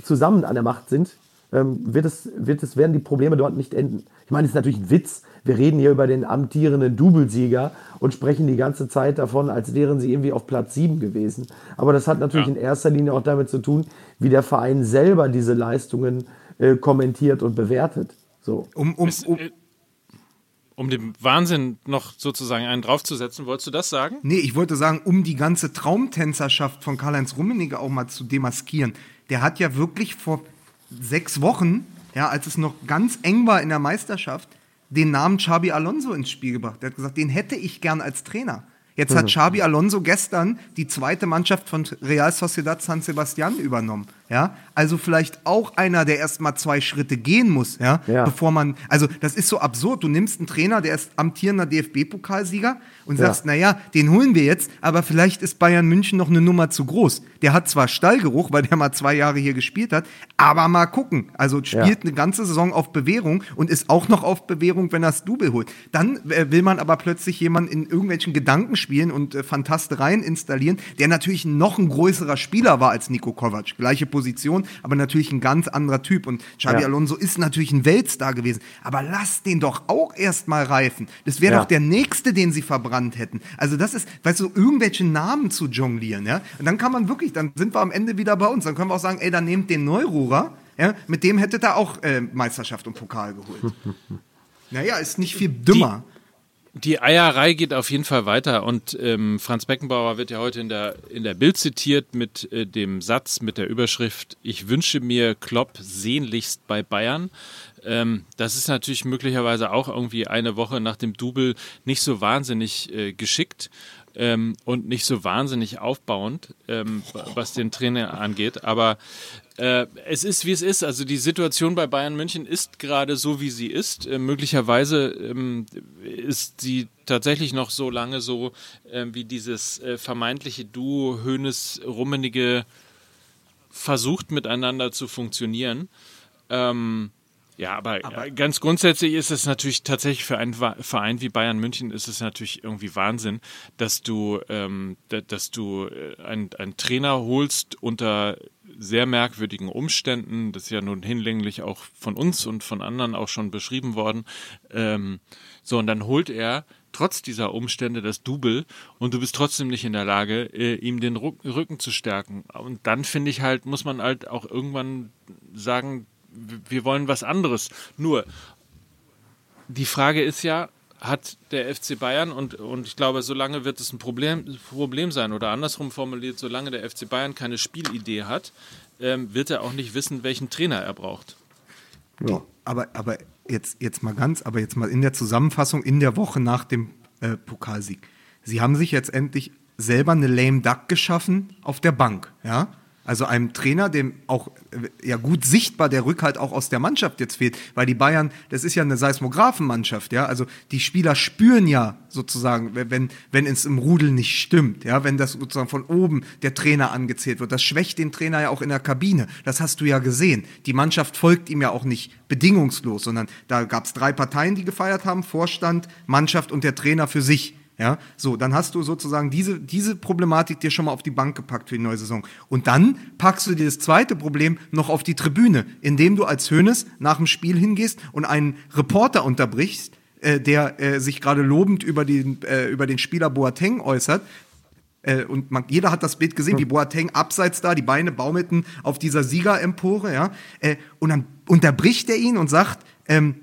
zusammen an der Macht sind, ähm, wird es, wird es, werden die Probleme dort nicht enden. Ich meine, es ist natürlich ein Witz. Wir reden hier über den amtierenden Doublesieger und sprechen die ganze Zeit davon, als wären sie irgendwie auf Platz 7 gewesen. Aber das hat natürlich ja. in erster Linie auch damit zu tun, wie der Verein selber diese Leistungen äh, kommentiert und bewertet. So. Um, um, um, um dem Wahnsinn noch sozusagen einen draufzusetzen, wolltest du das sagen? Nee, ich wollte sagen, um die ganze Traumtänzerschaft von Karl-Heinz Rummenigge auch mal zu demaskieren. Der hat ja wirklich vor sechs Wochen, ja, als es noch ganz eng war in der Meisterschaft, den Namen Xabi Alonso ins Spiel gebracht. Der hat gesagt, den hätte ich gern als Trainer. Jetzt mhm. hat Xabi Alonso gestern die zweite Mannschaft von Real Sociedad San Sebastian übernommen. Ja, also vielleicht auch einer, der erst mal zwei Schritte gehen muss, ja, ja. bevor man, also das ist so absurd. Du nimmst einen Trainer, der ist amtierender DFB-Pokalsieger und ja. sagst, naja, den holen wir jetzt, aber vielleicht ist Bayern München noch eine Nummer zu groß. Der hat zwar Stallgeruch, weil der mal zwei Jahre hier gespielt hat, aber mal gucken. Also spielt ja. eine ganze Saison auf Bewährung und ist auch noch auf Bewährung, wenn er das Double holt. Dann äh, will man aber plötzlich jemanden in irgendwelchen Gedankenspielen und äh, Fantastereien installieren, der natürlich noch ein größerer Spieler war als Nico Kovac. Gleiche Position, aber natürlich ein ganz anderer Typ. Und Xabi ja. Alonso ist natürlich ein Weltstar gewesen. Aber lass den doch auch erst mal reifen. Das wäre ja. doch der nächste, den sie verbrannt hätten. Also das ist, weißt du, irgendwelche Namen zu jonglieren, ja. Und dann kann man wirklich, dann sind wir am Ende wieder bei uns. Dann können wir auch sagen, ey, dann nehmt den Neururer, ja, mit dem hättet ihr auch äh, Meisterschaft und Pokal geholt. naja, ist nicht viel dümmer. Die die Eierei geht auf jeden Fall weiter und ähm, Franz Beckenbauer wird ja heute in der, in der Bild zitiert mit äh, dem Satz, mit der Überschrift, ich wünsche mir Klopp sehnlichst bei Bayern. Ähm, das ist natürlich möglicherweise auch irgendwie eine Woche nach dem Double nicht so wahnsinnig äh, geschickt ähm, und nicht so wahnsinnig aufbauend, ähm, was den Trainer angeht. Aber äh, es ist, wie es ist. Also die Situation bei Bayern München ist gerade so, wie sie ist. Äh, möglicherweise ähm, ist sie tatsächlich noch so lange so, äh, wie dieses äh, vermeintliche Duo Hönes-Rummenige versucht miteinander zu funktionieren. Ähm, ja, aber, aber, ganz grundsätzlich ist es natürlich tatsächlich für einen Verein wie Bayern München ist es natürlich irgendwie Wahnsinn, dass du, ähm, dass du äh, einen, einen Trainer holst unter sehr merkwürdigen Umständen. Das ist ja nun hinlänglich auch von uns und von anderen auch schon beschrieben worden. Ähm, so, und dann holt er trotz dieser Umstände das Double und du bist trotzdem nicht in der Lage, äh, ihm den Rücken zu stärken. Und dann finde ich halt, muss man halt auch irgendwann sagen, wir wollen was anderes. Nur, die Frage ist ja, hat der FC Bayern und, und ich glaube, solange wird es ein Problem, Problem sein oder andersrum formuliert, solange der FC Bayern keine Spielidee hat, ähm, wird er auch nicht wissen, welchen Trainer er braucht. Ja. Aber, aber jetzt, jetzt mal ganz, aber jetzt mal in der Zusammenfassung in der Woche nach dem äh, Pokalsieg. Sie haben sich jetzt endlich selber eine lame duck geschaffen auf der Bank, ja? Also einem Trainer, dem auch äh, ja gut sichtbar der Rückhalt auch aus der Mannschaft jetzt fehlt, weil die Bayern, das ist ja eine Seismographenmannschaft, ja, also die Spieler spüren ja sozusagen, wenn wenn es im Rudel nicht stimmt, ja, wenn das sozusagen von oben der Trainer angezählt wird, das schwächt den Trainer ja auch in der Kabine. Das hast du ja gesehen. Die Mannschaft folgt ihm ja auch nicht bedingungslos, sondern da gab es drei Parteien, die gefeiert haben: Vorstand, Mannschaft und der Trainer für sich. Ja, so, dann hast du sozusagen diese, diese Problematik dir schon mal auf die Bank gepackt für die neue Saison. Und dann packst du dir das zweite Problem noch auf die Tribüne, indem du als Hönes nach dem Spiel hingehst und einen Reporter unterbrichst, äh, der äh, sich gerade lobend über den, äh, über den Spieler Boateng äußert. Äh, und man, jeder hat das Bild gesehen, wie Boateng abseits da, die Beine baumelten auf dieser Siegerempore, ja. Äh, und dann unterbricht er ihn und sagt, ähm,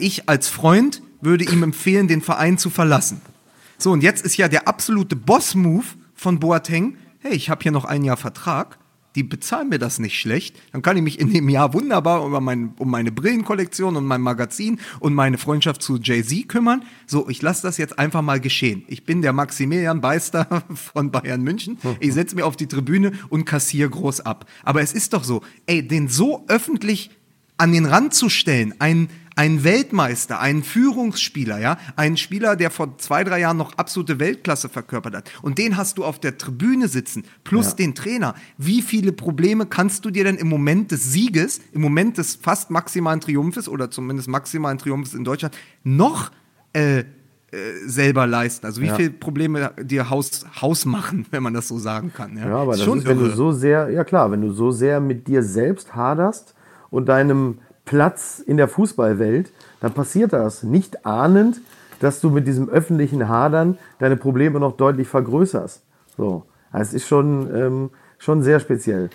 ich als Freund würde ihm empfehlen, den Verein zu verlassen. So, und jetzt ist ja der absolute Boss-Move von Boateng, hey, ich habe hier noch ein Jahr Vertrag, die bezahlen mir das nicht schlecht. Dann kann ich mich in dem Jahr wunderbar über mein, um meine Brillenkollektion und mein Magazin und meine Freundschaft zu Jay-Z kümmern. So, ich lasse das jetzt einfach mal geschehen. Ich bin der Maximilian Beister von Bayern München. Ich setze mir auf die Tribüne und kassiere groß ab. Aber es ist doch so, ey, den so öffentlich an den Rand zu stellen, einen, einen Weltmeister, einen Führungsspieler, ja, einen Spieler, der vor zwei, drei Jahren noch absolute Weltklasse verkörpert hat. Und den hast du auf der Tribüne sitzen, plus ja. den Trainer. Wie viele Probleme kannst du dir denn im Moment des Sieges, im Moment des fast maximalen Triumphes oder zumindest maximalen Triumphes in Deutschland noch äh, äh, selber leisten. Also wie ja. viele Probleme dir Haus, Haus machen, wenn man das so sagen kann. Ja, ja aber das ist, wenn du so sehr, ja klar, wenn du so sehr mit dir selbst haderst und deinem Platz in der Fußballwelt, dann passiert das. Nicht ahnend, dass du mit diesem öffentlichen Hadern deine Probleme noch deutlich vergrößerst. So. Also es ist schon, ähm, schon sehr speziell.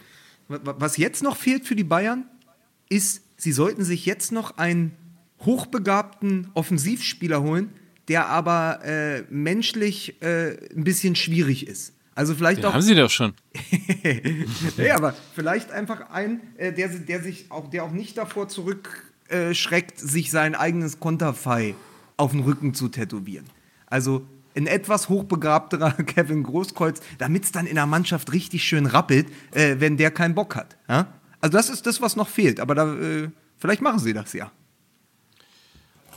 Was jetzt noch fehlt für die Bayern, ist, sie sollten sich jetzt noch einen hochbegabten Offensivspieler holen, der aber äh, menschlich äh, ein bisschen schwierig ist. Also vielleicht Den auch. Haben Sie doch schon. nee, aber vielleicht einfach ein, äh, der, der sich auch, der auch nicht davor zurückschreckt, sich sein eigenes Konterfei auf den Rücken zu tätowieren. Also ein etwas hochbegabterer Kevin Großkreuz, damit es dann in der Mannschaft richtig schön rappelt, äh, wenn der keinen Bock hat. Ja? Also das ist das, was noch fehlt. Aber da, äh, vielleicht machen sie das ja.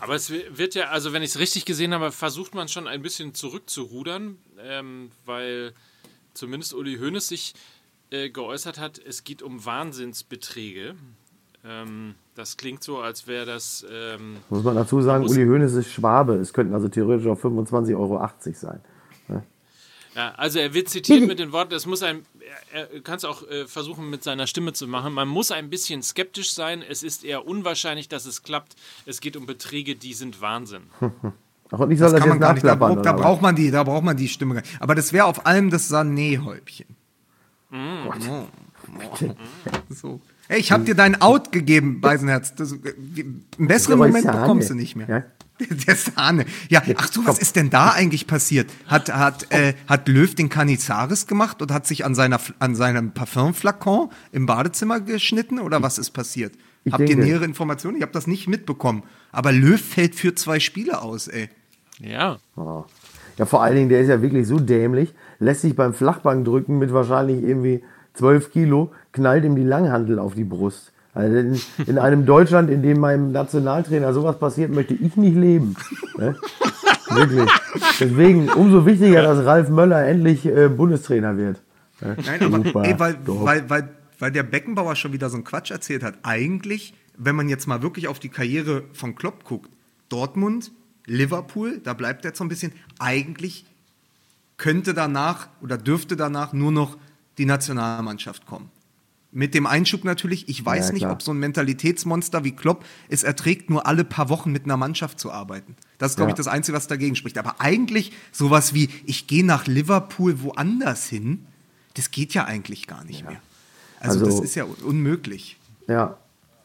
Aber es wird ja, also wenn ich es richtig gesehen habe, versucht man schon ein bisschen zurückzurudern, ähm, weil zumindest Uli Hoeneß sich äh, geäußert hat, es geht um Wahnsinnsbeträge. Ähm, das klingt so, als wäre das. Ähm, muss man dazu sagen, Uli Hoeneß ist Schwabe. Es könnten also theoretisch auch 25,80 Euro sein. Ja, also er wird zitiert mit den Worten, es muss ein, er, er kann es auch äh, versuchen mit seiner Stimme zu machen, man muss ein bisschen skeptisch sein, es ist eher unwahrscheinlich, dass es klappt, es geht um Beträge, die sind Wahnsinn. Ach, und ich soll das, das kann man gar nicht, da, da braucht man die, da braucht man die Stimme. Aber das wäre auf allem das Sané-Häubchen. Mm. Oh. Oh. So. Hey, ich habe dir dein Out gegeben, Beisenherz. Das, einen besseren Moment bekommst du nicht mehr. Ja? Der Sahne. Ja, ach so, was ist denn da eigentlich passiert? Hat, hat, äh, hat Löw den Canizares gemacht und hat sich an, seiner, an seinem Parfümflakon im Badezimmer geschnitten oder was ist passiert? Ich Habt denke. ihr nähere Informationen? Ich habe das nicht mitbekommen. Aber Löw fällt für zwei Spiele aus, ey. Ja. Oh. Ja, vor allen Dingen, der ist ja wirklich so dämlich, lässt sich beim Flachbankdrücken mit wahrscheinlich irgendwie 12 Kilo, knallt ihm die Langhandel auf die Brust. Also in, in, einem Deutschland, in dem meinem Nationaltrainer sowas passiert, möchte ich nicht leben. Ne? Wirklich. Deswegen umso wichtiger, dass Ralf Möller endlich äh, Bundestrainer wird. Ne? Nein, aber ey, weil, weil, weil, weil der Beckenbauer schon wieder so einen Quatsch erzählt hat. Eigentlich, wenn man jetzt mal wirklich auf die Karriere von Klopp guckt, Dortmund, Liverpool, da bleibt er so ein bisschen. Eigentlich könnte danach oder dürfte danach nur noch die Nationalmannschaft kommen. Mit dem Einschub natürlich, ich weiß ja, nicht, ob so ein Mentalitätsmonster wie Klopp es erträgt, nur alle paar Wochen mit einer Mannschaft zu arbeiten. Das ist, glaube ja. ich, das Einzige, was dagegen spricht. Aber eigentlich sowas wie, ich gehe nach Liverpool woanders hin, das geht ja eigentlich gar nicht ja. mehr. Also, also, das ist ja unmöglich. Ja,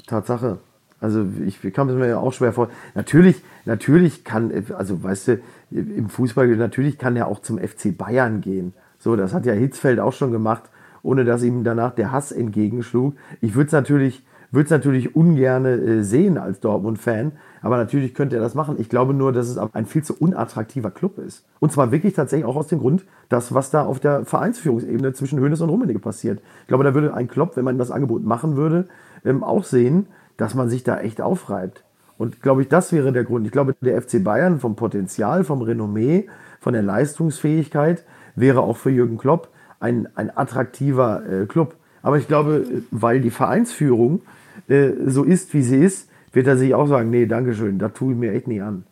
Tatsache. Also ich, ich kann es mir ja auch schwer vor. Natürlich, natürlich kann, also weißt du, im Fußball natürlich kann er auch zum FC Bayern gehen. So, das hat ja Hitzfeld auch schon gemacht ohne dass ihm danach der Hass entgegenschlug. Ich würde es natürlich, natürlich ungern äh, sehen als Dortmund-Fan, aber natürlich könnte er das machen. Ich glaube nur, dass es ein viel zu unattraktiver Club ist. Und zwar wirklich tatsächlich auch aus dem Grund, dass was da auf der Vereinsführungsebene zwischen Hönes und Rummenigge passiert. Ich glaube, da würde ein Club, wenn man das Angebot machen würde, ähm, auch sehen, dass man sich da echt aufreibt. Und glaube ich, das wäre der Grund. Ich glaube, der FC Bayern vom Potenzial, vom Renommee, von der Leistungsfähigkeit wäre auch für Jürgen Klopp ein, ein attraktiver äh, Club. Aber ich glaube, weil die Vereinsführung äh, so ist, wie sie ist, wird er sich auch sagen, nee, Dankeschön, da tue ich mir echt nicht an.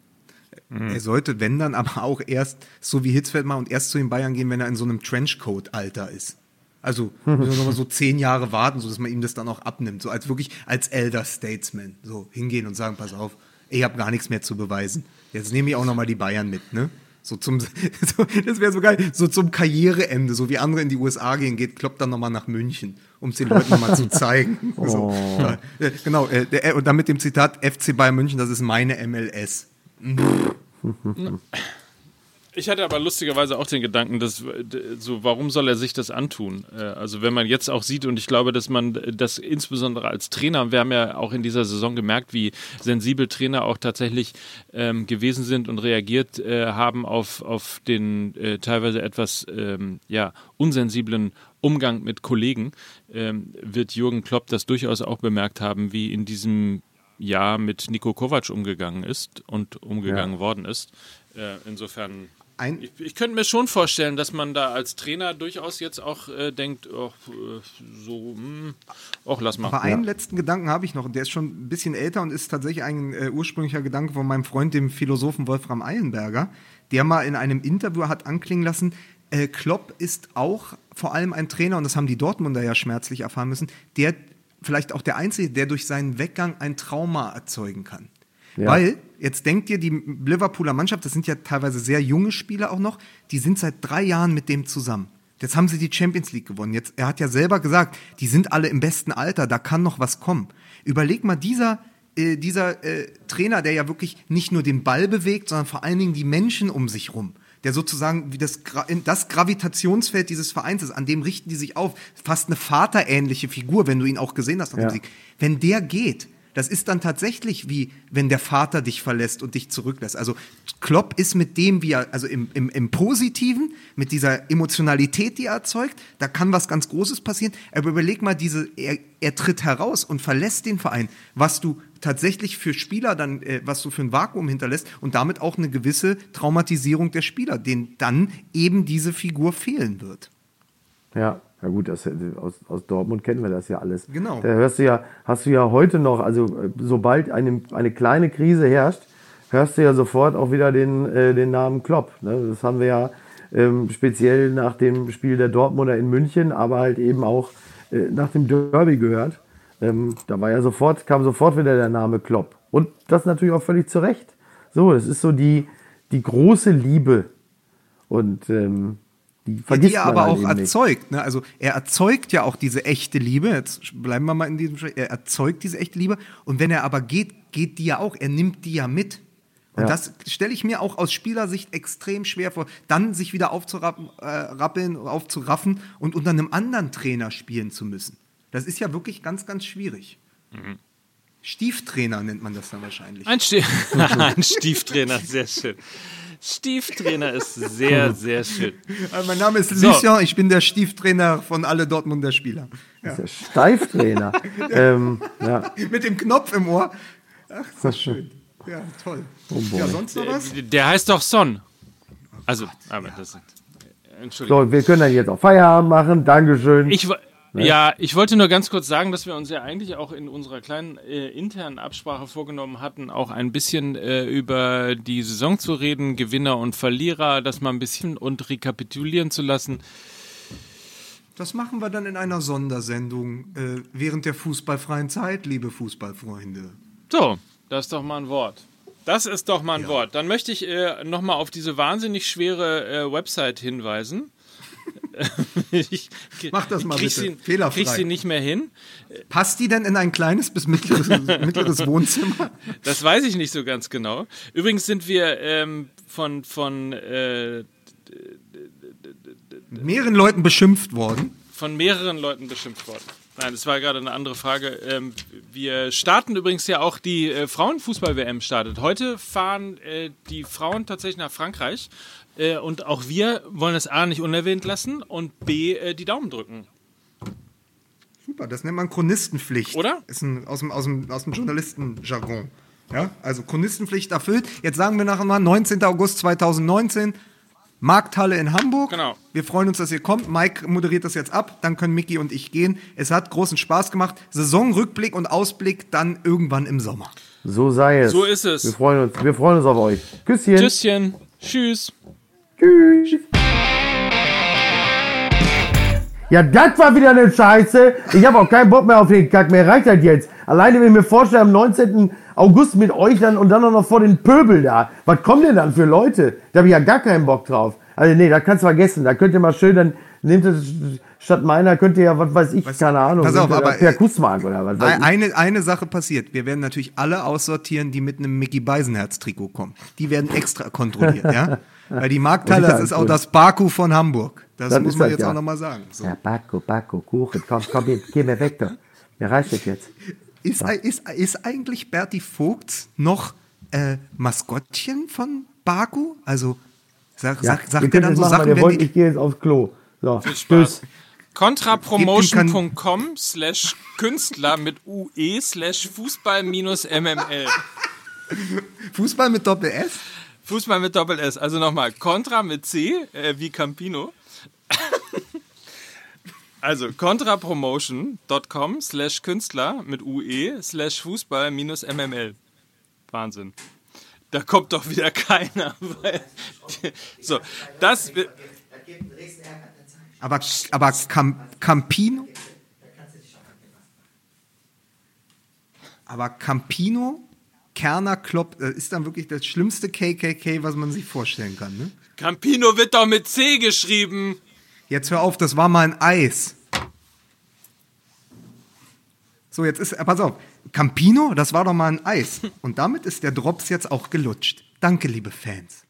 Er sollte, wenn dann, aber auch erst, so wie Hitzfeld mal, und erst zu den Bayern gehen, wenn er in so einem Trenchcoat-Alter ist. Also müssen wir nochmal so zehn Jahre warten, sodass man ihm das dann auch abnimmt. So als wirklich als Elder Statesman. So hingehen und sagen, pass auf, ich habe gar nichts mehr zu beweisen. Jetzt nehme ich auch nochmal die Bayern mit, ne? So zum, so, das wäre so geil, so zum Karriereende, so wie andere in die USA gehen, geht Klopp dann nochmal nach München, um es den Leuten nochmal zu zeigen. Oh. So, äh, genau, äh, der, und dann mit dem Zitat FC Bayern München, das ist meine MLS. Ich hatte aber lustigerweise auch den Gedanken, dass so, warum soll er sich das antun? Äh, also wenn man jetzt auch sieht, und ich glaube, dass man das insbesondere als Trainer, wir haben ja auch in dieser Saison gemerkt, wie sensibel Trainer auch tatsächlich ähm, gewesen sind und reagiert äh, haben auf, auf den äh, teilweise etwas ähm, ja, unsensiblen Umgang mit Kollegen, ähm, wird Jürgen Klopp das durchaus auch bemerkt haben, wie in diesem Jahr mit Nico Kovac umgegangen ist und umgegangen ja. worden ist. Insofern ein ich, ich, könnte mir schon vorstellen, dass man da als Trainer durchaus jetzt auch äh, denkt, oh, so, hm, och, lass mal. Aber einen ja. letzten Gedanken habe ich noch, der ist schon ein bisschen älter und ist tatsächlich ein äh, ursprünglicher Gedanke von meinem Freund, dem Philosophen Wolfram Eilenberger, der mal in einem Interview hat anklingen lassen, äh, Klopp ist auch vor allem ein Trainer, und das haben die Dortmunder ja schmerzlich erfahren müssen, der vielleicht auch der Einzige, der durch seinen Weggang ein Trauma erzeugen kann. Ja. Weil, jetzt denkt ihr, die Liverpooler Mannschaft, das sind ja teilweise sehr junge Spieler auch noch, die sind seit drei Jahren mit dem zusammen. Jetzt haben sie die Champions League gewonnen. Jetzt, er hat ja selber gesagt, die sind alle im besten Alter, da kann noch was kommen. Überleg mal, dieser, äh, dieser äh, Trainer, der ja wirklich nicht nur den Ball bewegt, sondern vor allen Dingen die Menschen um sich rum der sozusagen wie das, das Gravitationsfeld dieses Vereins ist, an dem richten die sich auf. Fast eine vaterähnliche Figur, wenn du ihn auch gesehen hast. Ja. Wenn der geht, das ist dann tatsächlich wie, wenn der Vater dich verlässt und dich zurücklässt. Also Klopp ist mit dem, wie er, also im, im, im Positiven, mit dieser Emotionalität, die er erzeugt, da kann was ganz Großes passieren. Aber überleg mal, diese, er, er tritt heraus und verlässt den Verein, was du tatsächlich für Spieler dann, äh, was du für ein Vakuum hinterlässt und damit auch eine gewisse Traumatisierung der Spieler, denen dann eben diese Figur fehlen wird. Ja, ja gut, das, aus, aus Dortmund kennen wir das ja alles. Genau. Da hörst du ja, hast du ja heute noch, also äh, sobald eine, eine kleine Krise herrscht, hörst du ja sofort auch wieder den, äh, den Namen Klopp. Ne? Das haben wir ja ähm, speziell nach dem Spiel der Dortmunder in München, aber halt eben auch äh, nach dem Derby gehört. Ähm, da war ja sofort, kam sofort wieder der Name Klopp. Und das natürlich auch völlig zu Recht. So, das ist so die, die große Liebe. Und ähm, die vergisst die er aber auch erzeugt. Ne? Also er erzeugt ja auch diese echte Liebe. Jetzt bleiben wir mal in diesem Schritt. Er erzeugt diese echte Liebe. Und wenn er aber geht, geht die ja auch. Er nimmt die ja mit. Und ja. das stelle ich mir auch aus Spielersicht extrem schwer vor, dann sich wieder aufzurappeln, äh, aufzuraffen und unter einem anderen Trainer spielen zu müssen. Das ist ja wirklich ganz, ganz schwierig. Mhm. Stieftrainer nennt man das dann wahrscheinlich. Ein, Stie Ein Stieftrainer, sehr schön. Stieftrainer ist sehr, sehr schön. Also mein Name ist Lucien, so. ich bin der Stieftrainer von alle Dortmunder Spieler. Ja. Der Steiftrainer. ähm, ja. Mit dem Knopf im Ohr. Ach, ist das schön. Ja, toll. Oh ja, sonst noch was? Der, der heißt doch Son. Also, oh Gott, aber ja. das. Entschuldigung. So, wir können dann jetzt auch Feierabend machen. Dankeschön. Ich, Ne? Ja, ich wollte nur ganz kurz sagen, dass wir uns ja eigentlich auch in unserer kleinen äh, internen Absprache vorgenommen hatten, auch ein bisschen äh, über die Saison zu reden, Gewinner und Verlierer, das mal ein bisschen und rekapitulieren zu lassen. Das machen wir dann in einer Sondersendung äh, während der fußballfreien Zeit, liebe Fußballfreunde. So, das ist doch mal ein Wort. Das ist doch mal ein ja. Wort. Dann möchte ich äh, nochmal auf diese wahnsinnig schwere äh, Website hinweisen ich, Mach das mal bitte. Sie, Fehlerfrei. Krieg sie nicht mehr hin. Passt die denn in ein kleines bis mittleres, mittleres Wohnzimmer? Das weiß ich nicht so ganz genau. Übrigens sind wir ähm, von, von äh, mehreren Leuten beschimpft worden. Von mehreren Leuten beschimpft worden. Nein, das war gerade eine andere Frage. Ähm, wir starten übrigens ja auch die äh, Frauenfußball-WM startet. Heute fahren äh, die Frauen tatsächlich nach Frankreich äh, und auch wir wollen es A nicht unerwähnt lassen und B äh, die Daumen drücken. Super, das nennt man Chronistenpflicht. Oder? Ist ein, aus dem, aus dem, aus dem Journalistenjargon. Ja, also Chronistenpflicht erfüllt. Jetzt sagen wir nachher mal 19. August 2019, Markthalle in Hamburg. Genau. Wir freuen uns, dass ihr kommt. Mike moderiert das jetzt ab, dann können Mickey und ich gehen. Es hat großen Spaß gemacht. Saisonrückblick und Ausblick dann irgendwann im Sommer. So sei es. So ist es. Wir freuen uns, wir freuen uns auf euch. Küsschen. Tschüsschen. Tschüss. Tschüss. Ja, das war wieder eine Scheiße. Ich habe auch keinen Bock mehr auf den Kack. Mir reicht halt jetzt. Alleine, wenn ich mir vorstelle, am 19. August mit euch dann und dann auch noch vor den Pöbel da. Was kommen denn dann für Leute? Da habe ich ja gar keinen Bock drauf. Also nee, da kannst du vergessen. Da könnt ihr mal schön, dann nehmt ihr statt meiner, könnt ihr ja, was weiß ich, was, keine Ahnung. Pass auf, aber per Kussmark oder was weiß eine, ich. eine Sache passiert. Wir werden natürlich alle aussortieren, die mit einem Mickey Beisenherz-Trikot kommen. Die werden extra kontrolliert, ja? Weil die Markthalle, das ist auch das Baku von Hamburg. Das, Das muss man das, jetzt ja. auch nochmal sagen. So. Ja, Backo, Backo, Kuchen, komm, komm, geh, geh mir weg da. Mir reicht das jetzt. Ist, ist, ist eigentlich Berti Vogts noch äh, Maskottchen von Baku? Also sag, Ja, sag, sagt er dann so machen, Sachen, wenn wollt, die, ich gehe jetzt aufs Klo. So, tschüss. Kontrapromotion.com slash Künstler mit UE slash Fußball minus MML. Fußball mit Doppel S? Fußball mit Doppel S. Also nochmal, Contra mit C, äh, wie Campino. Also kontrapromotion.com slash Künstler mit UE slash Fußball minus MML. Wahnsinn. Da kommt doch wieder keiner. So, das... Aber, aber Cam, Campino? Aber Campino, Kerner, Klopp, äh, ist dann wirklich das schlimmste KKK, was man sich vorstellen kann. Ne? Campino wird doch mit C geschrieben. Jetzt hör auf, das war mal ein Eis. So, jetzt ist, äh, pass auf, Campino, das war doch mal ein Eis. Und damit ist der Drops jetzt auch gelutscht. Danke, liebe Fans.